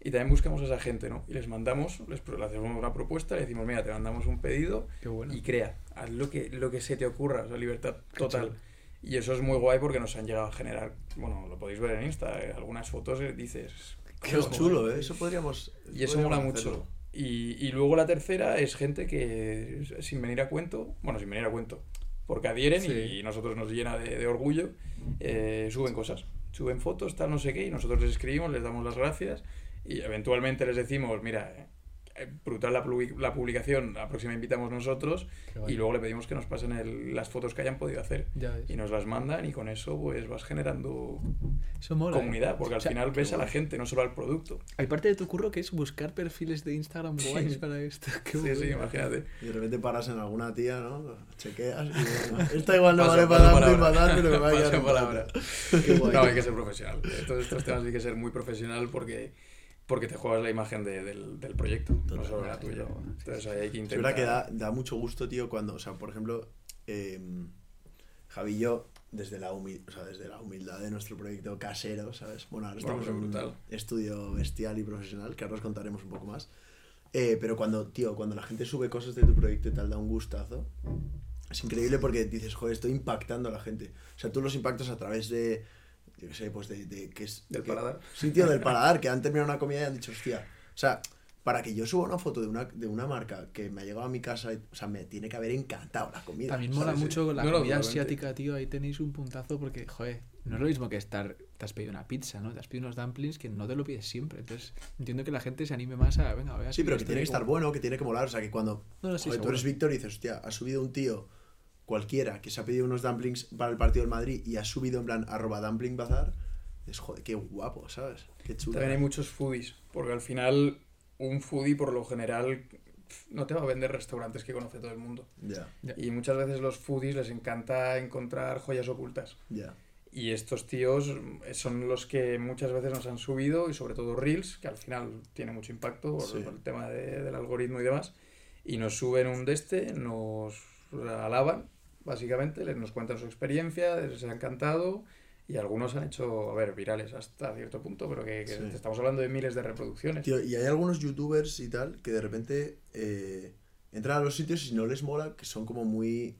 Y también buscamos a esa gente, ¿no? Y les mandamos, les, pro- le hacemos una propuesta, le decimos, mira, te mandamos un pedido Qué bueno. y crea, haz lo que, lo que se te ocurra, o sea, libertad total. Y eso es muy guay porque nos han llegado a generar, bueno, lo podéis ver en Insta, eh, algunas fotos eh, dices... Qué "¿Cómo? chulo, ¿eh? Eso podríamos. Y eso podríamos mola hacerlo. mucho. Y, y luego la tercera es gente que, sin venir a cuento, bueno, sin venir a cuento, porque adhieren Sí. y nosotros nos llena de, de orgullo, eh, suben cosas, suben fotos, tal, no sé qué, y nosotros les escribimos, les damos las gracias y eventualmente les decimos, mira, brutal la, la publicación, la próxima invitamos nosotros guay. y luego le pedimos que nos pasen el- las fotos que hayan podido hacer. Y nos las mandan y con eso pues vas generando Eso mola. ¿eh? comunidad, porque al O sea, final ves a la guay. gente, no solo al producto. Hay parte de tu curro que es buscar perfiles de Instagram Sí. guays para esto. Qué Sí, sí, imagínate. Y de repente paras en alguna tía, ¿no? Chequeas y bueno, esta igual no Paso- vale paso para tanto y para tal, pero me va a quedar palabra. Qué guay. No, hay que ser profesional. Eh, Todos estos temas hay que ser muy profesional porque porque te juegas la imagen de- del, del proyecto, no solo la tuya. Entonces ahí hay que Es intentar... verdad que da, da mucho gusto, tío, cuando, o sea, por ejemplo, eh, Javi y yo, desde la, o sea, desde la humildad de nuestro proyecto casero, ¿sabes? Bueno, ahora Bueno, estamos pero en un estudio bestial y profesional, que ahora os contaremos un poco más. Eh, pero cuando, tío, cuando la gente sube cosas de tu proyecto y tal, da un gustazo. Es increíble porque dices, joder, estoy impactando a la gente. O sea, tú los impactas a través de, yo qué sé, pues de, de que es... Del que- paladar. Sí, tío, del paladar, que han terminado una comida y han dicho, hostia. O sea, para que yo suba una foto de una, de una marca que me ha llegado a mi casa, y- o sea, me tiene que haber encantado la comida. También mola ¿sabes? mucho la No, comida asiática, tío. Ahí tenéis un puntazo porque, joder, no es lo mismo que estar. Te has pedido una pizza, ¿no? Te has pedido unos dumplings que no te lo pides siempre. Entonces, entiendo que la gente se anime más a. Venga, voy a Sí, pero que tiene que estar como- bueno, que tiene que molar. O sea, que cuando No, no, sí, joder, tú eres Víctor y dices, hostia, ha subido un tío cualquiera que se ha pedido unos dumplings para el partido del Madrid y ha subido en plan arroba dumpling bazar, es joder, qué guapo, ¿sabes? Qué chulo. También hay muchos foodies, porque al final un foodie por lo general no te va a vender restaurantes que conoce todo el mundo. Ya, Ya. Y muchas veces los foodies les encanta encontrar joyas ocultas. ya. Y estos tíos son los que muchas veces nos han subido, y sobre todo Reels, que al final tiene mucho impacto por, Sí. por el tema de- del algoritmo y demás. Y nos suben un de este, nos alaban, básicamente, les nos cuentan su experiencia, les ha encantado. Y algunos han hecho, a ver, virales hasta cierto punto, pero que, que Sí. estamos hablando de miles de reproducciones. Tío, y hay algunos youtubers y tal que de repente eh, entran a los sitios y no les mola, que son como muy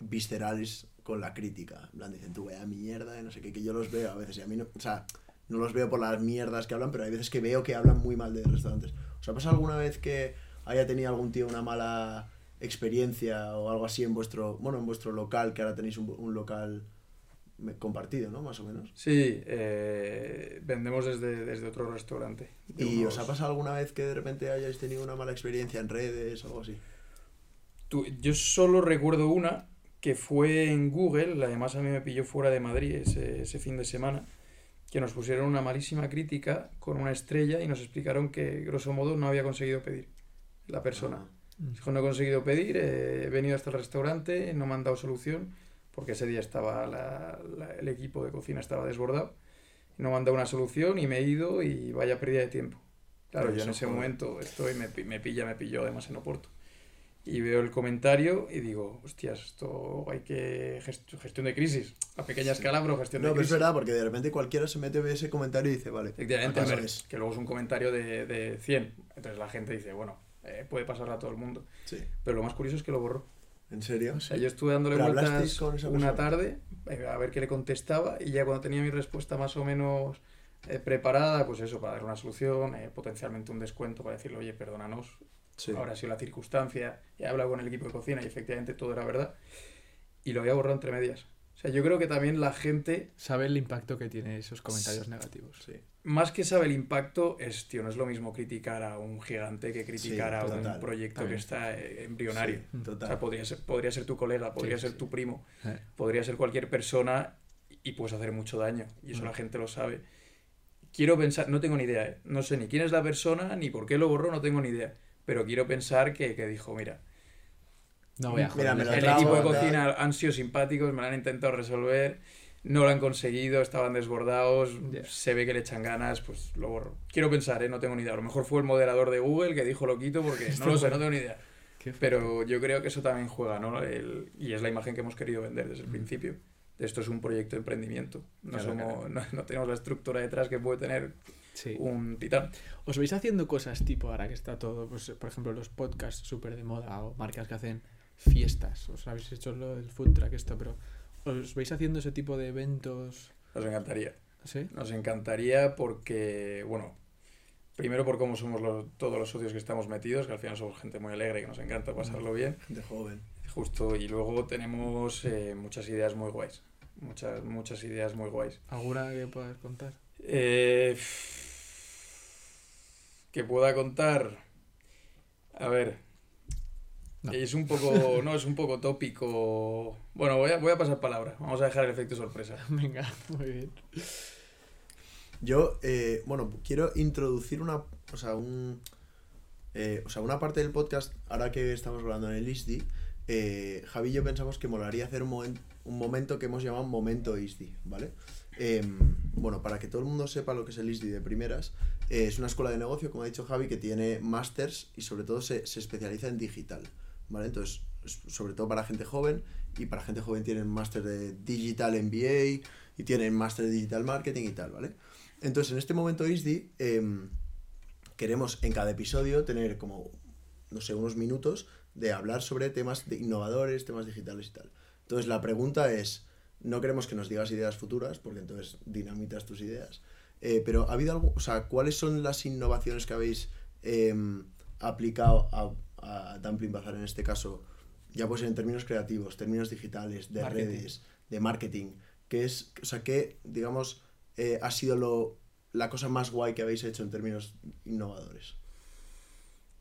viscerales con la crítica. En plan, dicen, tú vaya mierda, y no sé qué, que yo los veo a veces. Y a mí no, o sea, no los veo por las mierdas que hablan, pero hay veces que veo que hablan muy mal de restaurantes. ¿Os ha pasado alguna vez que haya tenido algún tío una mala experiencia o algo así en vuestro, bueno, en vuestro local, que ahora tenéis un, un local compartido, ¿no? Más o menos. Sí, eh, vendemos desde, desde otro restaurante. de ¿Y unos- os ha pasado alguna vez que de repente hayáis tenido una mala experiencia en redes o algo así? Tú- yo solo recuerdo una que fue en Google, además a mí me pilló fuera de Madrid ese, ese fin de semana, que nos pusieron una malísima crítica con una estrella y nos explicaron que, grosso modo, no había conseguido pedir la persona. Ah, Dijo, no he conseguido pedir, eh, he venido hasta el restaurante, no me han dado solución, porque ese día estaba la- la- el equipo de cocina estaba desbordado, no me han dado una solución y me he ido y vaya pérdida de tiempo. Claro, Pero yo en ese momento estoy, me, me pilla, me pilló además en Oporto. Y veo el comentario y digo, hostias, esto hay que... gest- gestión de crisis, a pequeña escala, pero gestión No, de pero es crisis. verdad, porque de repente cualquiera se mete ve ese comentario y dice, vale, Efectivamente, a ¿acaso ver, que luego es un comentario de, de 100. Entonces la gente dice, bueno, eh, puede pasarle a todo el mundo. Sí. Pero lo más curioso es que lo borró. ¿En serio? O sea, yo estuve dándole ¿Pero vueltas una tarde eh, a ver qué le contestaba y ya cuando tenía mi respuesta más o menos eh, preparada, pues eso, para dar una solución, eh, potencialmente un descuento para decirle, oye, perdónanos, Sí. ahora ha sido la circunstancia, he hablado con el equipo de cocina y efectivamente todo era verdad, y lo había borrado entre medias. O sea, yo creo que también la gente, Sabe el impacto que tiene esos comentarios negativos. Sí. más que sabe el impacto, es, tío, no es lo mismo criticar a un gigante que criticar Sí, a total, un proyecto que también. está eh, embrionario. Sí, O total. sea, podría ser, podría ser tu colega, podría Sí, ser sí. tu primo, podría ser cualquier persona y puedes hacer mucho daño. Y eso Mm. la gente lo sabe. Quiero pensar, no tengo ni idea, ¿eh? no sé ni quién es la persona, ni por qué lo borró, no tengo ni idea. Pero quiero pensar que, que dijo, mira, No voy a Mira, joder. me lo el equipo de cocina han sido simpáticos, me lo han intentado resolver, no lo han conseguido, estaban desbordados, se ve que le echan ganas, pues lo borro. Quiero pensar, ¿eh? no tengo ni idea. A lo mejor fue el moderador de Google que dijo lo quito porque no lo sé, no tengo ni idea. Pero yo creo que eso también juega, ¿no? El- y es la imagen que hemos querido vender desde el Mm. principio. Esto es un proyecto de emprendimiento. No, Claro, somos, claro. No, no tenemos la estructura detrás que puede tener Sí. un titán. ¿Os veis haciendo cosas tipo ahora que está todo, pues, por ejemplo, los podcasts súper de moda o marcas que hacen fiestas? Os habéis hecho lo del food truck esto, pero ¿os veis haciendo ese tipo de eventos? Nos encantaría. ¿Sí? Nos encantaría porque, bueno, primero por cómo somos los- todos los socios que estamos metidos, que al final somos gente muy alegre, que nos encanta pasarlo bien. Gente joven. Justo, y luego tenemos eh, muchas ideas muy guays. Muchas, muchas ideas muy guays. ¿Alguna que puedas contar? Eh, que pueda contar. A ver. No. Es un poco. No, es un poco tópico. Bueno, voy a, voy a pasar palabra. Vamos a dejar el efecto sorpresa. Venga, muy bien. Yo, eh, bueno, quiero introducir una, o sea, un, eh, o sea, una parte del podcast, ahora que estamos hablando en el ISDI, eh, Javi y yo pensamos que molaría hacer un, momen- un momento que hemos llamado Momento ISDI, ¿vale? Em, bueno, para que todo el mundo sepa lo que es el ISDI de primeras, eh, es una escuela de negocio, como ha dicho Javi, que tiene másters y sobre todo se, se especializa en digital. ¿Vale? Entonces, es sobre todo para gente joven y para gente joven tienen máster de Digital MBA y tienen máster de Digital Marketing y tal, ¿vale? Entonces, en este momento ISDI em, queremos en cada episodio tener como, no sé, unos minutos de hablar sobre temas innovadores, temas digitales y tal. Entonces, la pregunta es, no queremos que nos digas ideas futuras, porque entonces dinamitas tus ideas, eh, pero ¿ha habido algo, o sea, cuáles son las innovaciones que habéis em, aplicado a, a Dumpling Bazar en este caso? Ya pues en términos creativos, términos digitales, de Marketing. redes, de marketing, que es, o sea, que, digamos, eh, ha sido lo, la cosa más guay que habéis hecho en términos innovadores?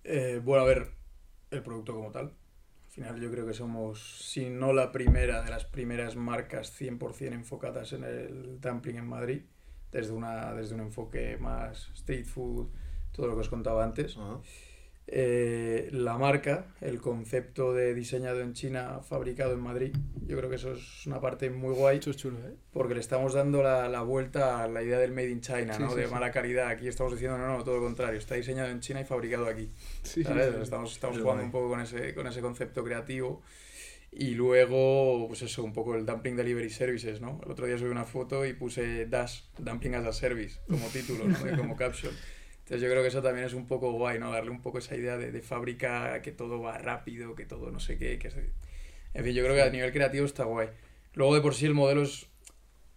Eh, bueno, a ver, el producto como tal. Al final yo creo que somos, si no la primera, de las primeras marcas 100% enfocadas en el dumpling en Madrid, desde, una, desde un enfoque más street food, todo lo que os contaba antes. Eh, la marca, el concepto de diseñado en China, fabricado en Madrid, yo creo que eso es una parte muy guay Eso es chulo, ¿eh? porque le estamos dando la, la vuelta a la idea del made in China, Sí, ¿no? sí, de sí. mala calidad. Aquí estamos diciendo, no, no, todo lo contrario, está diseñado en China y fabricado aquí. ¿sabes? Estamos, estamos Es jugando guay. un poco con ese, con ese concepto creativo. Y luego, pues eso, un poco el Dumpling Delivery Services, ¿no? El otro día subí una foto y puse Dash, Dumpling as a Service, como título, ¿no? Como caption. Entonces yo creo que eso también es un poco guay, ¿no? Darle un poco esa idea de, de fábrica, que todo va rápido, que todo no sé qué, que En fin, yo creo que a nivel creativo está guay. Luego de por sí el modelo es,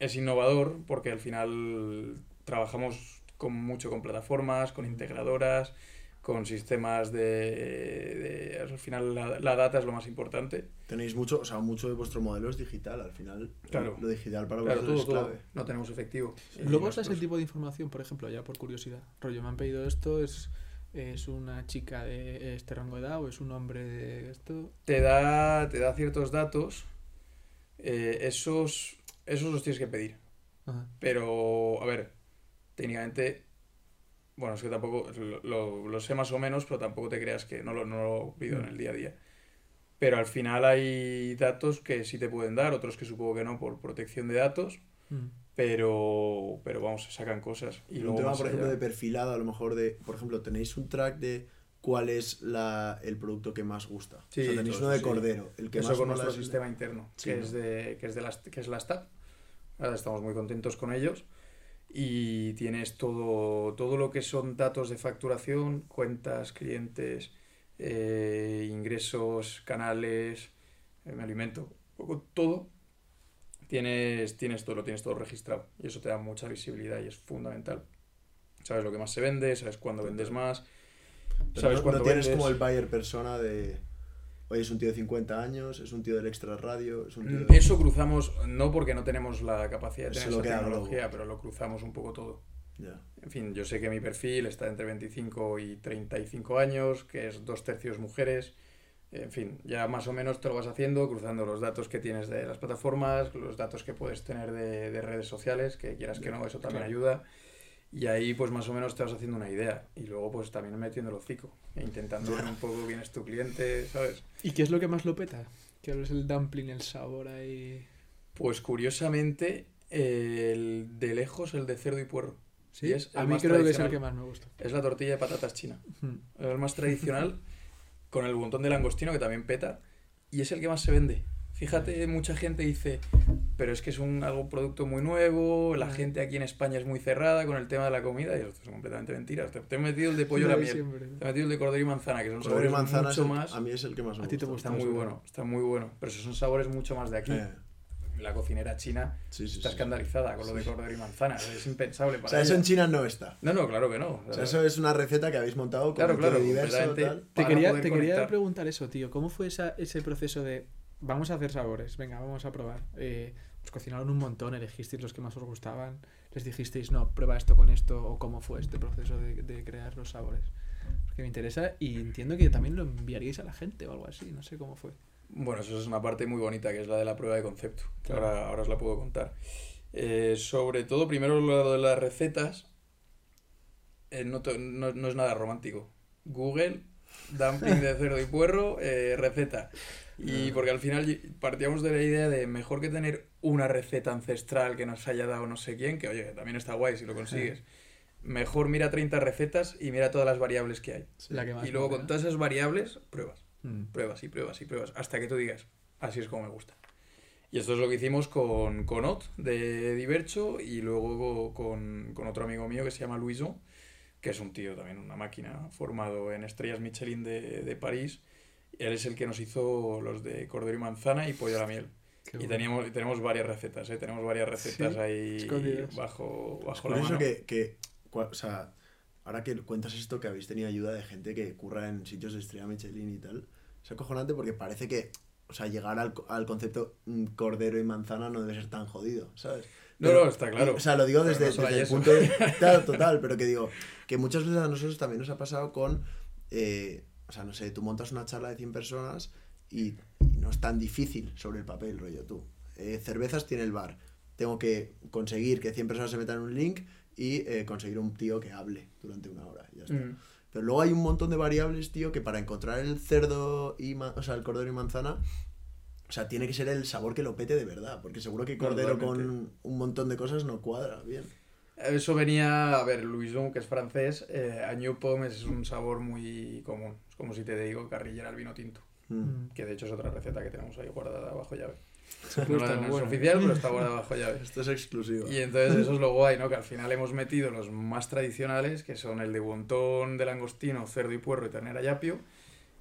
es innovador, porque al final trabajamos con mucho con plataformas, con integradoras, con sistemas de... de- al final la, la data es lo más importante. Tenéis mucho, o sea, mucho de vuestro modelo es digital, al final. Claro. Lo digital para Claro, vosotros todo, es todo. clave. No tenemos efectivo. Luego nosotros- es ese tipo de información, por ejemplo, ya por curiosidad. Rollo, me han pedido esto, es, es una chica de este rango de edad o es un hombre de esto. te da, te da ciertos datos, eh, esos, esos los tienes que pedir. Ajá. Pero, a ver, técnicamente, bueno, es que tampoco, lo, lo- lo sé más o menos, pero tampoco te creas que no lo, no lo pido en el día a día. Pero al final hay datos que sí te pueden dar, otros que supongo que no por protección de datos, Mm. pero, pero vamos, se sacan cosas. Y un luego tema, más por ejemplo, allá- de perfilado, a lo mejor de, por ejemplo, tenéis un track de cuál es la, el producto que más gusta. Sí, o sea, tenéis uno de sí. cordero, el que Eso más con nuestro sistema interno, Sí, que, ¿no? es de, que, es de la, que es la STAP. Ahora estamos muy contentos con ellos. Y tienes todo, todo lo que son datos de facturación, cuentas, clientes, eh, ingresos, canales, eh, me alimento, todo. Tienes, tienes todo, lo tienes todo registrado. Y eso te da mucha visibilidad y es fundamental. Sabes lo que más se vende, sabes cuándo vendes más, Pero sabes no, cuándo no tienes vendes. como el buyer persona de. Oye, es un tío de 50 años, es un tío del extra radio, es un tío. De- Eso cruzamos, no porque no tenemos la capacidad de tener esa tecnología, pero lo cruzamos un poco todo. Ya. En fin, yo sé que mi perfil está entre 25 y 35 años, que es dos tercios mujeres. En fin, ya más o menos te lo vas haciendo, cruzando los datos que tienes de las plataformas, los datos que puedes tener de, de redes sociales, que quieras que no, eso también Claro. ayuda. Y ahí pues más o menos te vas haciendo una idea. Y luego pues también metiendo el hocico, e intentando ver un poco quién es tu cliente, ¿sabes? ¿Y qué es lo que más lo peta? ¿Qué es el dumpling, el sabor ahí? Pues curiosamente, el de lejos el de cerdo y puerro. Sí, es a el mí más creo que es el que más me gusta. Es la tortilla de patatas china. Mm. El más tradicional, con el montón de langostino que también peta, y es el que más se vende. Fíjate, mucha gente dice, pero es que es un algo producto muy nuevo, la gente aquí en España es muy cerrada con el tema de la comida, y esto es completamente mentira. Te, te he metido el de pollo a la miel, siempre. te he metido el de cordero y manzana, que son Cordero y sabores manzana es mucho el- más... a mí es el que más me A ti te gusta. Está muy bueno, está muy bueno, pero esos son sabores mucho más de aquí. Eh, La cocinera china sí, sí, está sí. escandalizada con lo de cordero y manzana, es impensable para O sea, eso en China no está. No, no, claro que no. O sea, eso es una receta que habéis montado con Claro, claro, diverso, tal. Te quería, te quería preguntar eso, tío. ¿Cómo fue esa, ese proceso de vamos a hacer sabores? Venga, vamos a probar. Eh, os cocinaron un montón, elegisteis los que más os gustaban. Les dijisteis, no, prueba esto con esto. ¿O cómo fue este proceso de, de crear los sabores? Porque me interesa y entiendo que también lo enviaríais a la gente o algo así. No sé cómo fue. Bueno, eso es una parte muy bonita, que es la de la prueba de concepto, que Claro. ahora, ahora os la puedo contar. Eh, sobre todo, primero lo de las recetas, eh, no, no- no es nada romántico. Google, dumpling de cerdo y puerro, eh, receta. Y porque al final partíamos de la idea de mejor que tener una receta ancestral que nos haya dado no sé quién, que oye, también está guay si lo consigues. Mejor mira 30 recetas y mira todas las variables que hay. y luego con todas esas variables, pruebas. Mm. Pruebas y pruebas y pruebas. Hasta que tú digas, así es como me gusta. Y esto es lo que hicimos con, con Ot de Divercho y luego con, con otro amigo mío que se llama Luiso, que es un tío también, una máquina, formado en Estrellas Michelin de, de París él es el que nos hizo los de cordero y manzana y pollo a la miel. y teníamos, tenemos varias recetas, ¿eh? Tenemos varias recetas ahí bajo, bajo la mano. Que, que, o sea, ahora que cuentas esto, que habéis tenido ayuda de gente que curra en sitios de estrella Michelin y tal, es acojonante porque parece que, o sea, llegar al, al concepto mm, cordero y manzana no debe ser tan jodido, ¿sabes? no, no, está claro. o sea, lo digo desde, el punto de... Claro, total, pero que digo, que muchas veces a nosotros también nos ha pasado con... Eh, o sea, no sé, tú montas una charla de 100 personas y, no es tan difícil sobre el papel, rollo tú. Eh, cervezas tiene el bar. Tengo que conseguir que 100 personas se metan en un link y eh, conseguir un tío que hable durante una hora. ya está. Mm. Pero luego hay un montón de variables, tío, que para encontrar el cerdo y, o sea, el cordero y manzana, o sea, tiene que ser el sabor que lo pete de verdad, porque seguro que cordero con un montón de cosas no cuadra bien. Eso venía, a ver, Louison, que es francés, eh, a New Pomme es un sabor muy común. Como si te digo carrillera al vino tinto. Mm. Que de hecho es otra receta que tenemos ahí guardada bajo llave. No, es oficial, pero está guardada bajo llave. Esto es exclusivo. Y entonces eso es lo guay, ¿no? Que al final hemos metido los más tradicionales, que son el de bontón, de langostino, cerdo y puerro y ternera y apio.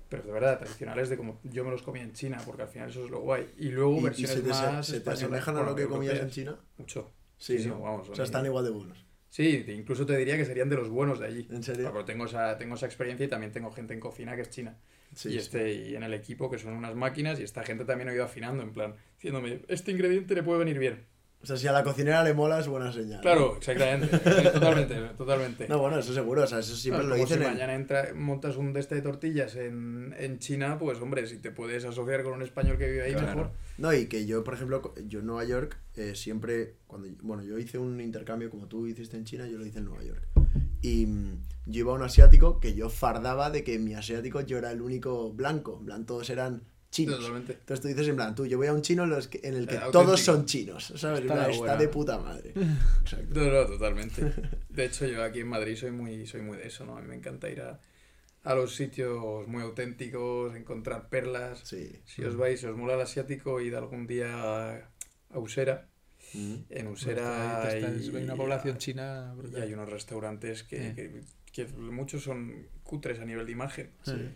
Pero de verdad, tradicionales de como yo me los comí en China, porque al final eso es lo guay. Y luego versiones se te, más. ¿Se te asemejan a lo que comías en China? Mucho. Sí, sí, vamos. O sea, están igual de buenos. Sí, incluso te diría que serían de los buenos de allí. ¿En serio? Porque tengo esa, tengo esa experiencia y también tengo gente en cocina que es china. y, este, y en el equipo que son unas máquinas y esta gente también ha ido afinando, en plan, diciéndome, este ingrediente le puede venir bien. O sea, si a la cocinera le mola es buena señal. Claro, exactamente. totalmente, totalmente. No, bueno, eso seguro. O sea, eso siempre lo dicen. Si mañana entra, montas un deste de tortillas en, en, China, pues hombre, si te puedes asociar con un español que vive ahí, mejor. No, y que yo, por ejemplo, yo en Nueva York, eh, siempre, cuando, bueno, yo hice un intercambio como tú hiciste en China, yo lo hice en Nueva York. Y mm, yo iba a un asiático que yo fardaba de que mi asiático yo era el único blanco. En plan, todos eran chinos. Entonces tú dices en plan, tú, yo voy a un chino en, el que todos son chinos, ¿sabes? Está, de puta madre. No, no, totalmente. De hecho, yo aquí en Madrid soy muy, soy muy de eso, ¿no? A mí me encanta ir a, a los sitios muy auténticos, encontrar perlas. Si os vais, si os mola el asiático, id algún día a Usera. Mm. En Usera hay, una población china y hay unos restaurantes que, que, que, muchos son cutres a nivel de imagen. Sí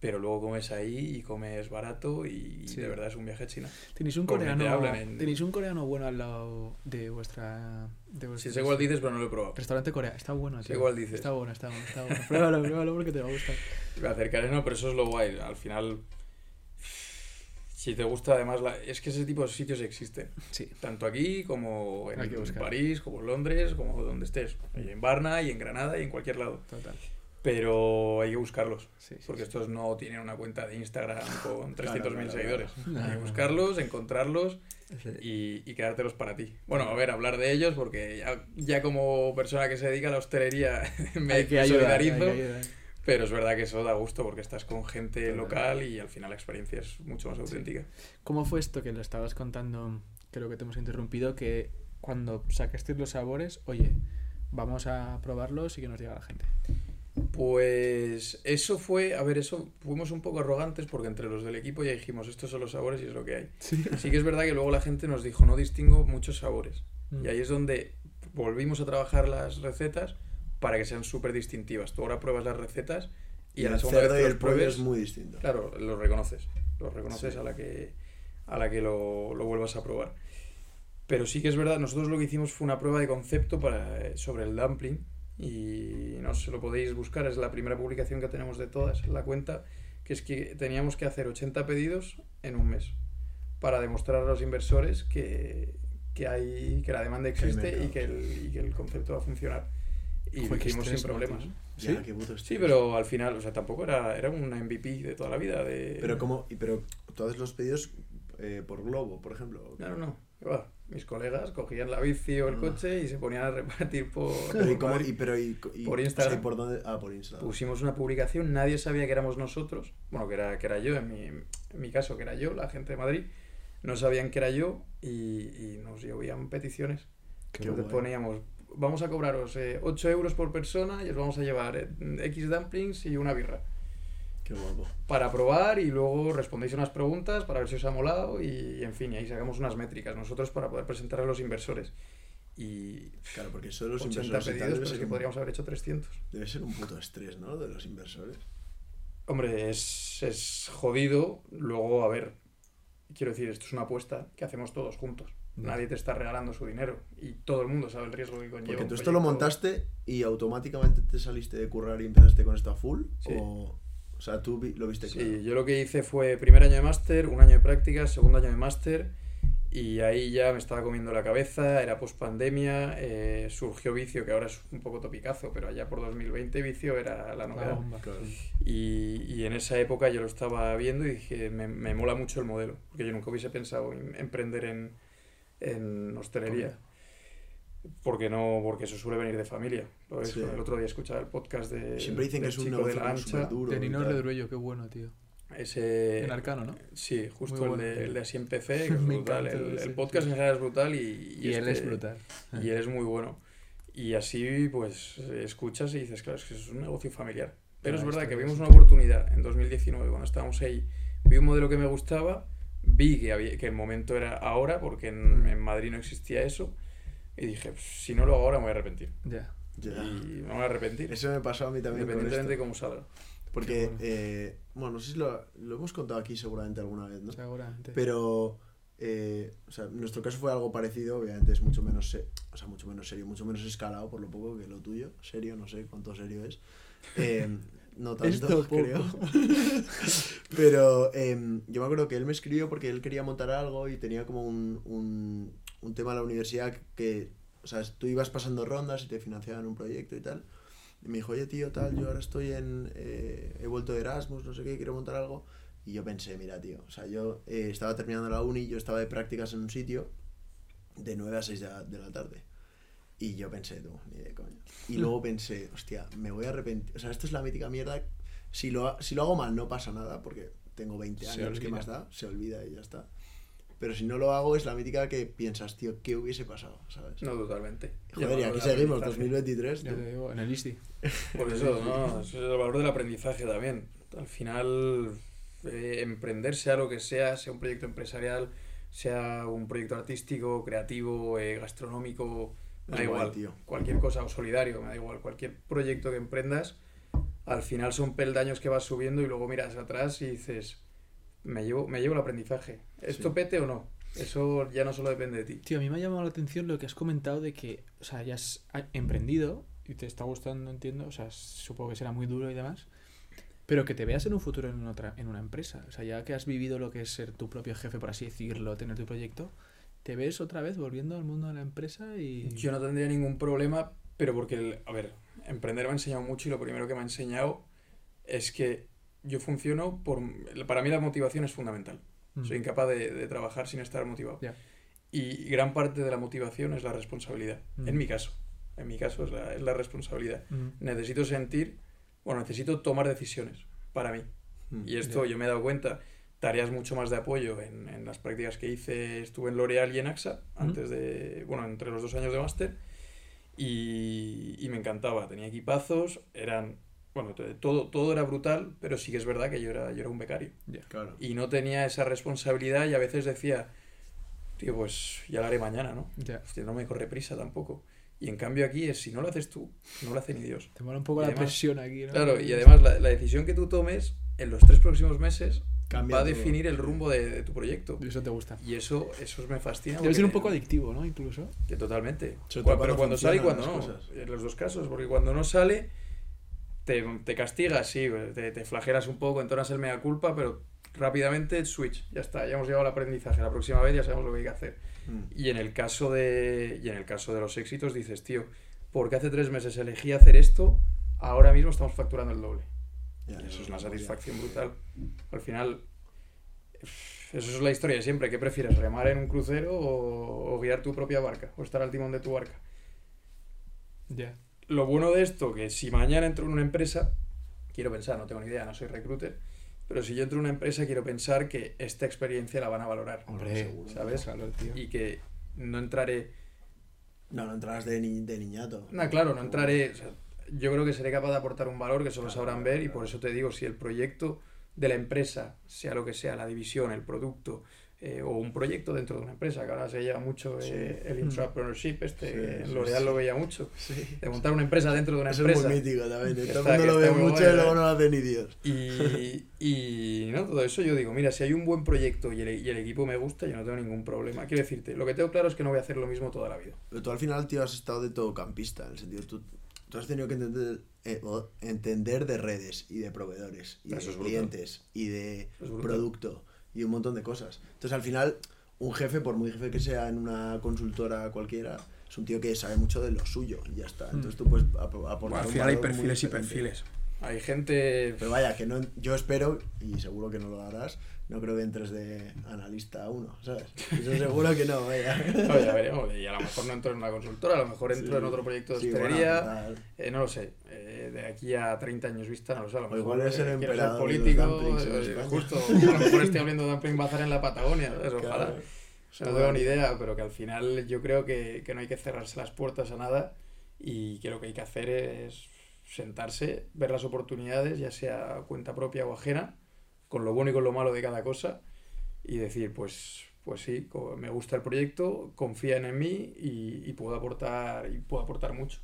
pero luego comes ahí y comes barato y de verdad es un viaje a China. Tenéis un coreano, tenéis un coreano bueno al lado de vuestra... De vuestra sí, sé igual dices, pero no lo he probado. Restaurante Corea, está bueno. Sé igual dices. Está bueno, está bueno, está bueno. pruébalo, pruébalo porque te va a gustar. Me acercaré, no, pero eso es lo guay. Al final, si te gusta además, la... es que ese tipo de sitios existen. Sí. Tanto aquí como en, en París, como en Londres, como donde estés. Y en Varna y en Granada y en cualquier lado. Total pero hay que buscarlos, porque estos no tienen una cuenta de Instagram con 300.000 seguidores. hay que buscarlos, encontrarlos y, y, quedártelos para ti. Bueno, a ver, hablar de ellos, porque ya, como persona que se dedica a la hostelería me, solidarizo, pero es verdad que eso da gusto porque estás con gente local y al final la experiencia es mucho más auténtica. ¿Cómo fue esto que lo estabas contando? Creo que te hemos interrumpido, que cuando sacaste los sabores, oye, vamos a probarlos y que nos diga la gente. Pues eso fue, a ver, eso fuimos un poco arrogantes porque entre los del equipo ya dijimos, estos son los sabores y es lo que hay. Sí, que es verdad que luego la gente nos dijo, no distingo muchos sabores. Mm. Y ahí es donde volvimos a trabajar las recetas para que sean súper distintivas. Tú ahora pruebas las recetas y, a la segunda vez que pruebes, es muy distinto. Claro, lo reconoces. Lo reconoces a la que, a la que lo, lo, vuelvas a probar. Pero sí que es verdad, nosotros lo que hicimos fue una prueba de concepto para, sobre el dumpling y no se lo podéis buscar, es la primera publicación que tenemos de todas, la cuenta, que es que teníamos que hacer 80 pedidos en un mes para demostrar a los inversores que, que hay, que la demanda existe y que, el, y que el concepto va a funcionar. Y lo hicimos sin problemas. ¿Sí? sí, pero al final, o sea, tampoco era, era una MVP de toda la vida. De... Pero, ¿cómo? ¿Pero todos los pedidos eh, por globo, por ejemplo? No, no, no. Mis colegas cogían la bici o el Ah. coche y se ponían a repartir por, Pero, ¿y por cómo- Madrid. y- pero, y- y- Por o sea, ¿y Instagram. por dónde? Ah, por Instagram. Pusimos una publicación, nadie sabía que éramos nosotros, bueno, que era, que era yo, en mi, en mi caso, que era yo, la gente de Madrid, no sabían que era yo y, y nos llovían peticiones. Qué Entonces guay. poníamos, vamos a cobraros eh, 8 euros por persona y os vamos a llevar eh, X dumplings y una birra. Qué guapo. Para probar y luego respondéis unas preguntas para ver si os ha molado y, en fin, y ahí sacamos unas métricas nosotros para poder presentar a los inversores. Y Claro, porque de los 80 inversores pedidos, pero es ser, que un, podríamos haber hecho 300. debe ser un puto estrés, ¿no? De los inversores. Hombre, es, es jodido. Luego, a ver, quiero decir, esto es una apuesta que hacemos todos juntos. Ya. Nadie te está regalando su dinero y todo el mundo sabe el riesgo que conlleva. Porque tú esto lo montaste y automáticamente te saliste de currar y empezaste con esto a full. Sí. O, o sea, tú lo viste Sí, yo lo que hice fue primer año de máster, un año de prácticas, segundo año de máster y ahí ya me estaba comiendo la cabeza, era post pandemia, surgió vicio, que ahora es un poco topicazo, pero allá por 2020 vicio era la La novedad. bomba. Claro. Y, y en esa época yo lo estaba viendo y dije, me, me mola mucho el modelo, porque yo nunca hubiese pensado en emprender en, en hostelería. Porque no, porque eso suele venir de familia. Lo ves, Sí. El otro día escuchaba el podcast de Siempre dicen que es un de negocio la ancha. duro. De y Nino tal. Redruello, qué bueno, tío. Ese, En Arcano, ¿no? Sí, justo el, de, el de Así Empecé, que es brutal. encanta, El, sí, el podcast sí. en general es brutal y, Y, él es este- brutal. Y él es muy bueno. Y así, pues, escuchas y dices, claro, es que es un negocio familiar. Pero es verdad que es vimos un una oportunidad en 2019, cuando estábamos ahí. Vi un modelo que me gustaba, vi que, había, que el momento era ahora, porque en, Mm. en Madrid no existía eso. Y dije, "Pues, si no lo hago ahora me voy a arrepentir. Ya. Ya. Y me voy a arrepentir, Eso me pasó a mí también independientemente de cómo salga. Porque, bueno. eh, bueno, no sé si lo, lo hemos contado aquí seguramente alguna vez, ¿no? Seguramente. Pero, eh, o sea, en nuestro caso fue algo parecido, obviamente es mucho menos, se- o sea, mucho menos serio, mucho menos escalado por lo poco que lo tuyo. Serio, no sé cuánto serio es. Eh, no tanto, Esto creo. Pero eh, yo me acuerdo que él me escribió porque él quería montar algo y tenía como un, un, un tema en la universidad que, o sea, tú ibas pasando rondas y te financiaban un proyecto y tal. Y me dijo, oye tío, tal, yo ahora estoy en, eh, he vuelto de Erasmus, no sé qué, quiero montar algo. Y yo pensé, mira, tío, o sea, yo eh, estaba terminando la uni, yo estaba de prácticas en un sitio de 9 a 6 de la, de la tarde. Y yo pensé, tú, ni de coña. Y luego pensé, hostia, me voy a arrepentir. O sea, esto es la mítica mierda. Si lo, si lo hago mal no pasa nada, porque tengo 20 Se años, ¿qué más da? Se olvida y ya está. Pero si no lo hago es la mítica que piensas, tío, ¿qué hubiese pasado? ¿Sabes? No, totalmente. Joder, y aquí seguimos, aprendizaje. 2023. Ya tú. te digo, en el ISTI. Por eso, no, eso es el valor del aprendizaje también. Al final, eh, emprender, sea lo que sea, sea un proyecto empresarial, sea un proyecto artístico, creativo, eh, gastronómico, me da igual, tío. cualquier cosa, o solidario, me da igual, cualquier proyecto que emprendas, al final son peldaños que vas subiendo y luego miras atrás y dices, me llevo, me llevo el aprendizaje. ¿Esto Sí. pete o no? Eso ya no solo depende de ti. Tío, a mí me ha llamado la atención lo que has comentado de que, o sea, ya has ha- emprendido y te está gustando, entiendo, o sea, supongo que será muy duro y demás, pero que te veas en un futuro en otra en una empresa, o sea, ya que has vivido lo que es ser tu propio jefe, por así decirlo, tener tu proyecto, te ves otra vez volviendo al mundo de la empresa y... Yo no tendría ningún problema, pero porque, el- a ver, emprender me ha enseñado mucho y lo primero que me ha enseñado es que yo funciono por... Para mí la motivación es fundamental. Mm. Soy incapaz de, de trabajar sin estar motivado. Ya. Y gran parte de la motivación es la responsabilidad. Mm. En mi caso. En mi caso es la, es la responsabilidad. Mm. Necesito sentir, bueno, necesito tomar decisiones para mí. Y esto Ya. yo me he dado cuenta, tareas mucho más de apoyo en, en las prácticas que hice, estuve en L'Oreal y en AXA, antes de, bueno, entre los dos años de máster, y, y me encantaba, tenía equipazos, eran, bueno, todo, todo era brutal, pero sí que es verdad que yo era, yo era un becario, Claro. y no tenía esa responsabilidad y a veces decía, tío, pues ya lo haré mañana, ¿no? Ya. Hostia, no me corre prisa tampoco. Y en cambio aquí es, si no lo haces tú, no lo hace ni Dios. Te mola un poco Y la además- presión aquí, ¿no? Claro, y además la, la decisión que tú tomes en los tres próximos meses Cambia va a todo. definir el rumbo de, de tu proyecto. Y eso te gusta. Y eso, eso me fascina. Debe ser un poco adictivo, ¿no? Incluso. Que totalmente. Sobre Cu- todo pero cuando cuando sale y cuando no. cosas. En los dos casos. Porque cuando no sale, te, te castigas, sí, te, te flagelas un poco, entonas el mea culpa, pero rápidamente switch. Ya está, ya hemos llegado al aprendizaje. La próxima vez ya sabemos lo que hay que hacer. Mm. Y en el caso de, y en el caso de los éxitos dices, tío, porque hace tres meses elegí hacer esto, ahora mismo estamos facturando el doble. Ya, Y eso es una ya. satisfacción brutal. Al final, Eso es la historia de siempre. ¿Qué prefieres, remar en un crucero o, o guiar tu propia barca? O estar al timón de tu barca. Ya. Lo bueno de esto, que si mañana entro en una empresa, quiero pensar, no tengo ni idea, no soy recruiter, pero si yo entro en una empresa quiero pensar que esta experiencia la van a valorar. Hombre, seguro. ¿Sabes? Claro, tío. Y que no entraré... No, no entrarás de, ni- de niñato. No, claro, no entraré... o sea, yo creo que seré capaz de aportar un valor que solo sabrán ver y por eso te digo, si el proyecto de la empresa, sea lo que sea, la división, el producto, eh, o un proyecto dentro de una empresa, que ahora se lleva mucho eh, el intrapreneurship, este, Sí, L'Oreal sí. lo veía mucho, de montar una empresa dentro de una Eso empresa. es muy mítico también. Está- el mundo lo ve mucho y luego ¿eh? no lo hace ni Dios. Y, y no, todo eso yo digo, mira, si hay un buen proyecto y el, y el equipo me gusta, yo no tengo ningún problema. Quiero decirte, lo que tengo claro es que no voy a hacer lo mismo toda la vida. Pero tú al final, tío, has estado de todo campista. En el sentido, tú, tú has tenido que entender, eh, entender de redes y de proveedores y Eso de brutal. clientes y de es producto y un montón de cosas. Entonces, al final, un jefe, por muy jefe que sea en una consultora cualquiera, es un tío que sabe mucho de lo suyo y ya está. Entonces tú puedes ap- aportar Bueno, al final hay perfiles y perfiles. Hay gente... Pero vaya, que no, yo espero, y seguro que no lo harás, no creo que entres de analista a uno, ¿sabes? Eso seguro que no, vaya. Oye, a veremos, y a lo mejor no entro en una consultora, a lo mejor entro Sí. en otro proyecto de Sí, bueno, hostelería, total. eh, no lo sé, eh, de aquí a 30 años vista, no lo sé, a lo O mejor igual eres el eh, emperador político, eh, justo, a lo mejor estoy hablando de dumpling bazar en la Patagonia, ¿sabes? ojalá. Claro. No tengo ni idea, pero que al final yo creo que, que no hay que cerrarse las puertas a nada y que lo que hay que hacer es sentarse, ver las oportunidades, ya sea cuenta propia o ajena, con lo bueno y con lo malo de cada cosa y decir, pues, pues sí, me gusta el proyecto, confían en mí y, y puedo aportar y puedo aportar mucho.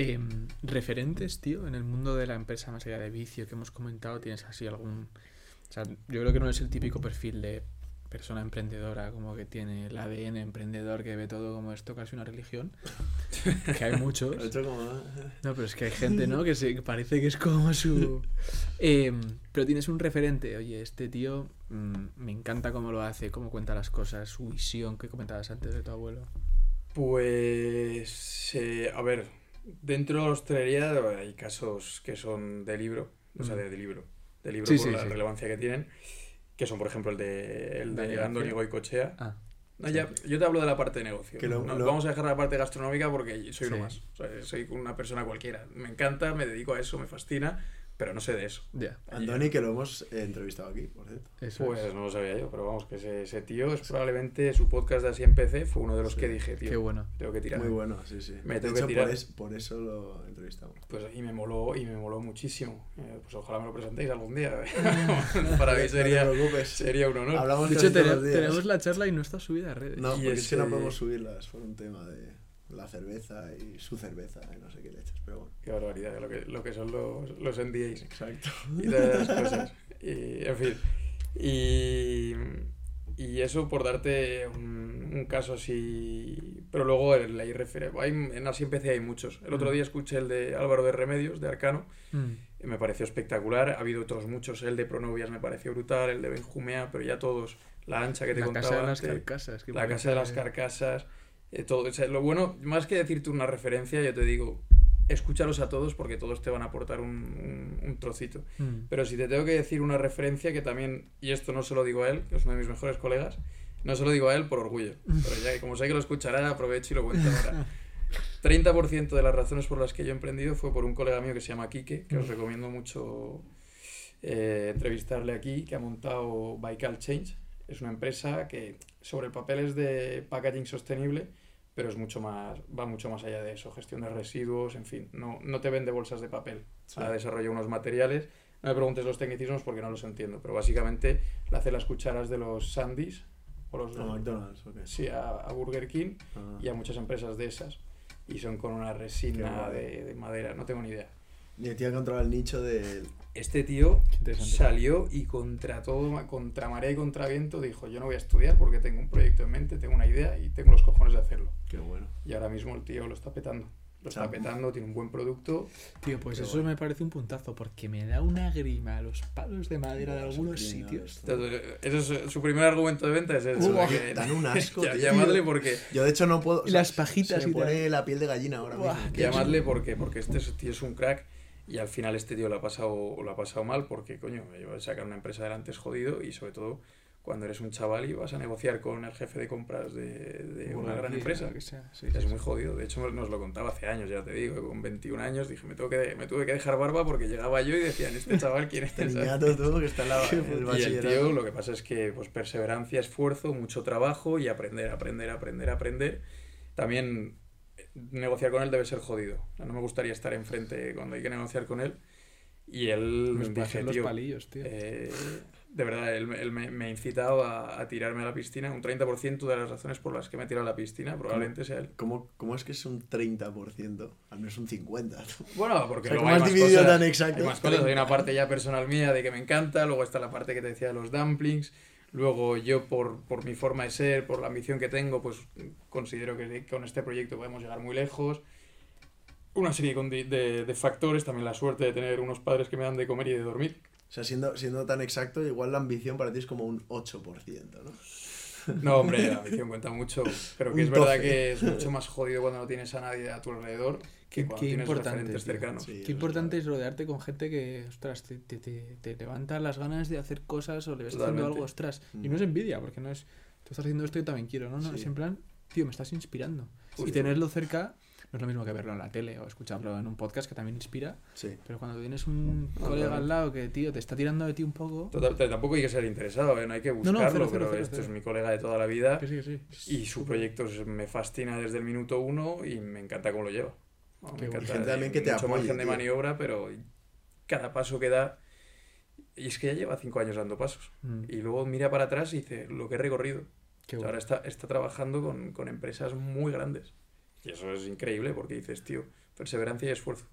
Em, referentes, tío, en el mundo de la empresa, más allá de vicio que hemos comentado, ¿tienes así algún...? O sea, yo creo que no es el típico perfil de persona emprendedora, como que tiene el ADN emprendedor, que ve todo como esto, casi una religión. que hay muchos. Como... No, pero es que hay gente, ¿no? Que, se, que parece que es como su... Em, pero tienes un referente, oye, este tío mm, me encanta cómo lo hace, cómo cuenta las cosas, su visión que comentabas antes de tu abuelo. Pues, eh, a ver, dentro de la hostelería hay casos que son de libro, o sea, Mm. de, de libro, de libro Sí, por sí, la sí. relevancia que tienen, que son, por ejemplo, el de, el de Andoni. Goicochea. Ah, No, ya, yo te hablo de la parte de negocio. Que lo- No, lo- Vamos a dejar la parte gastronómica porque soy uno más. O sea, soy una persona cualquiera. Me encanta, me dedico a eso, me fascina, pero no sé de eso. ya. Andoni, que lo hemos eh, entrevistado aquí, por cierto. Eso Pues es. no lo sabía yo, pero vamos, que ese, ese tío es probablemente su podcast de Así Empecé fue uno de los Sí. que dije, tío, Qué bueno. tengo que tirar. Muy bueno, sí, sí. Me de tengo que tirar. por, es- por eso lo entrevistamos. Pues y me moló, y me moló muchísimo. Eh, pues ojalá me lo presentéis algún día. Para mí No te sería, preocupes. sería un honor. Hablamos De hecho, días. tenemos la charla y no está subida a redes. No, Y porque es que no ese- podemos subirlas por un tema de la cerveza y su cerveza y no sé qué leches, pero bueno. Qué barbaridad, lo que, lo que son los, los NDAs. Exacto. y todas esas cosas. Y, en fin. Y, y eso por darte un, un caso así. Pero luego el- la irrefer- hay En así empecé hay muchos. El otro Mm. día escuché el de Álvaro de Remedios, de Arcano. Mm. y me pareció espectacular. Ha habido otros muchos. El de Pronovias me pareció brutal. El de Benjumea, pero ya todos. La ancha que te La contaba casa de las antes, carcasas. La casa de las carcasas. Eh, todo. O sea, lo bueno, más que decirte una referencia, yo te digo. Escúchalos a todos porque todos te van a aportar un, un- un trocito. Mm. Pero si te tengo que decir una referencia que también, y esto no se lo digo a él, que es uno de mis mejores colegas, no se lo digo a él por orgullo. Pero ya que como sé que lo escuchará, aprovecho y lo cuento ahora. 30% de las razones por las que yo he emprendido fue por un colega mío que se llama Quique, que os recomiendo mucho eh, entrevistarle aquí, que ha montado Baikal Change. Es una empresa que sobre el papel es de packaging sostenible, pero es mucho más, va mucho más allá de eso, gestión de residuos, en fin, no, no te vende bolsas de papel, Sí. ha desarrollado unos materiales. No me preguntes los tecnicismos porque no los entiendo, pero básicamente le hace las cucharas de los Sandys o los A McDonald's, ok. sí, a, a Burger King Ah. y a muchas empresas de esas. Y son con una resina de, de madera, no tengo ni idea. Y el tío ha encontrado el nicho del... Este tío salió y contra todo, contra marea y contra viento, dijo, yo no voy a estudiar porque tengo un proyecto en mente, tengo una idea y tengo los cojones de hacerlo. Qué bueno. Y ahora mismo el tío lo está petando. Lo está petando, tiene un buen producto. Tío, pues eso bueno. me parece un puntazo, porque me da una grima los palos de madera de algunos sitios. eso es su primer argumento de venta, es eso. Que- dan un asco, Ya- llamadle porque... Yo de hecho no puedo... o Y sea, las pajitas Se y tal. pone la piel de gallina ahora mismo. Llamadle porque, porque este es- tío es un crack. Y al final este tío lo ha pasado, lo ha pasado mal porque, coño, sacar una empresa adelante es jodido y sobre todo cuando eres un chaval y vas a negociar con el jefe de compras de, de una gran empresa. Que sea. es muy jodido. De hecho, nos lo contaba hace años, ya te digo. Con 21 años dije, me, tengo que, me tuve que dejar barba porque llegaba yo y decían, este chaval, ¿quién es? el todo que está en la, el Y el tío, lo que pasa es que pues perseverancia, esfuerzo, mucho trabajo y aprender, aprender, aprender, aprender. También eh, negociar con él debe ser jodido. No me gustaría estar enfrente cuando hay que negociar con él. Y él me dije, los palillos, tío. Eh, de verdad, él, me, ha incitado a, tirarme a la piscina. Un 30% de las razones por las que me he tirado a la piscina probablemente sea él. ¿Cómo, ¿Cómo, es que es un 30%? Al menos un 50%. Bueno, porque luego hay más, cosas, tan exacto? hay más cosas. Hay una parte ya personal mía de que me encanta, luego está la parte que te decía de los dumplings. Luego yo, por, por mi forma de ser, por la ambición que tengo, pues considero que con este proyecto podemos llegar muy lejos una serie de, de, factores, también la suerte de tener unos padres que me dan de comer y de dormir. O sea, siendo, siendo tan exacto, igual la ambición para ti es como un 8%, ¿no? No, hombre, la ambición cuenta mucho, pero que es verdad que es mucho más jodido cuando no tienes a nadie a tu alrededor que cuando tienes importante, referentes cercanos. qué importante es rodearte con gente que, ostras, te, te, te, levanta las ganas de hacer cosas o le ves haciendo algo, ostras. Y no es envidia, porque no es, tú estás haciendo esto y también quiero, ¿no? no Es en plan, tío, me estás inspirando. Y tenerlo cerca no es lo mismo que verlo en la tele o escucharlo en un podcast que también inspira. Sí. Pero cuando tienes un colega al lado que, tío, te está tirando de ti un poco. Total, tampoco hay que ser interesado, ¿eh? no hay que buscarlo, no, pero esto es mi colega de toda la vida. Sí, sí, y su proyecto me fascina desde el minuto uno y me encanta cómo lo lleva. Me encanta. Gente también que te mucho margen de maniobra, pero cada paso que da. Y es que ya lleva cinco años dando pasos. Mm. Y luego mira para atrás y dice lo que he recorrido. Ahora está, está trabajando con, con empresas muy grandes. Y eso es increíble porque dices, tío, perseverancia y esfuerzo.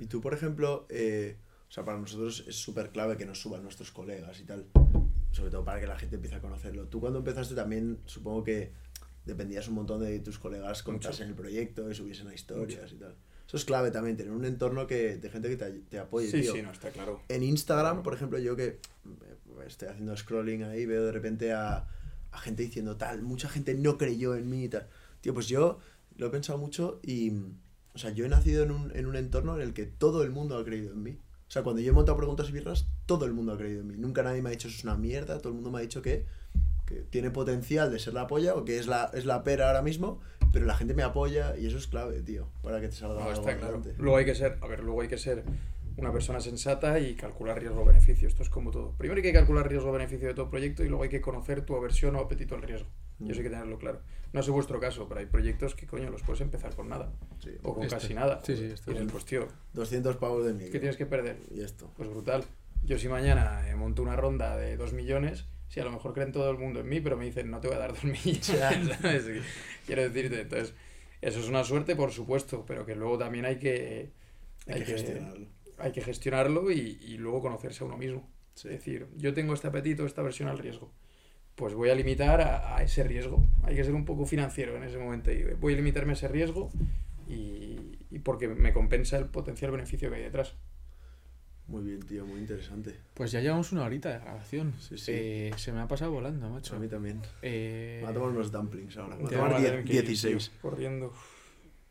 y tú, por ejemplo, eh, o sea, para nosotros es súper clave que nos suban nuestros colegas y tal, sobre todo para que la gente empiece a conocerlo. Tú cuando empezaste también, supongo que dependías un montón de tus colegas contasen el proyecto y subiesen a historias y tal. Eso es clave también, tener un entorno que, de gente que te, te apoye. Sí, sí, no, está claro. En Instagram, por ejemplo, yo que estoy haciendo scrolling ahí, veo de repente a, a gente diciendo tal, mucha gente no creyó en mí y tal. Tío, pues yo lo he pensado mucho y, o sea, yo he nacido en un, en un entorno en el que todo el mundo ha creído en mí. O sea, cuando yo he montado preguntas y birras, todo el mundo ha creído en mí. Nunca nadie me ha dicho eso es una mierda, todo el mundo me ha dicho que, que tiene potencial de ser la polla o que es la, es la pera ahora mismo, pero la gente me apoya y eso es clave, tío, para que te salga no, está claro. Luego hay que ser, a ver, luego hay que ser una persona sensata y calcular riesgo-beneficio. Esto es como todo. Primero hay que calcular riesgo-beneficio de todo proyecto y luego hay que conocer tu aversión o apetito al riesgo. Y eso hay que tenerlo claro. No sé vuestro caso, pero hay proyectos que, coño, los puedes empezar con nada. o con este. casi nada. Sí, sí, esto y pues, tío... 200 pavos de mí. ¿Qué tienes que perder? Y esto. Pues brutal. Yo si mañana monto una ronda de 2 millones, si a lo mejor creen todo el mundo en mí, pero me dicen, no te voy a dar 2 millones. Quiero decirte, entonces, eso es una suerte, por supuesto, pero que luego también hay que... Hay, que, gestionarlo. Hay que gestionarlo y, y luego conocerse a uno mismo. Es decir, yo tengo este apetito, esta versión al riesgo pues voy a limitar a, ese riesgo. Hay que ser un poco financiero en ese momento. Y voy a limitarme a ese riesgo y, y porque me compensa el potencial beneficio que hay detrás. Muy bien, tío, muy interesante. Pues ya llevamos una horita de grabación. Sí, sí. Eh, se me ha pasado volando, macho. A mí también. Eh... Vamos a tomar unos dumplings ahora. Vamos a tomar 16. Corriendo.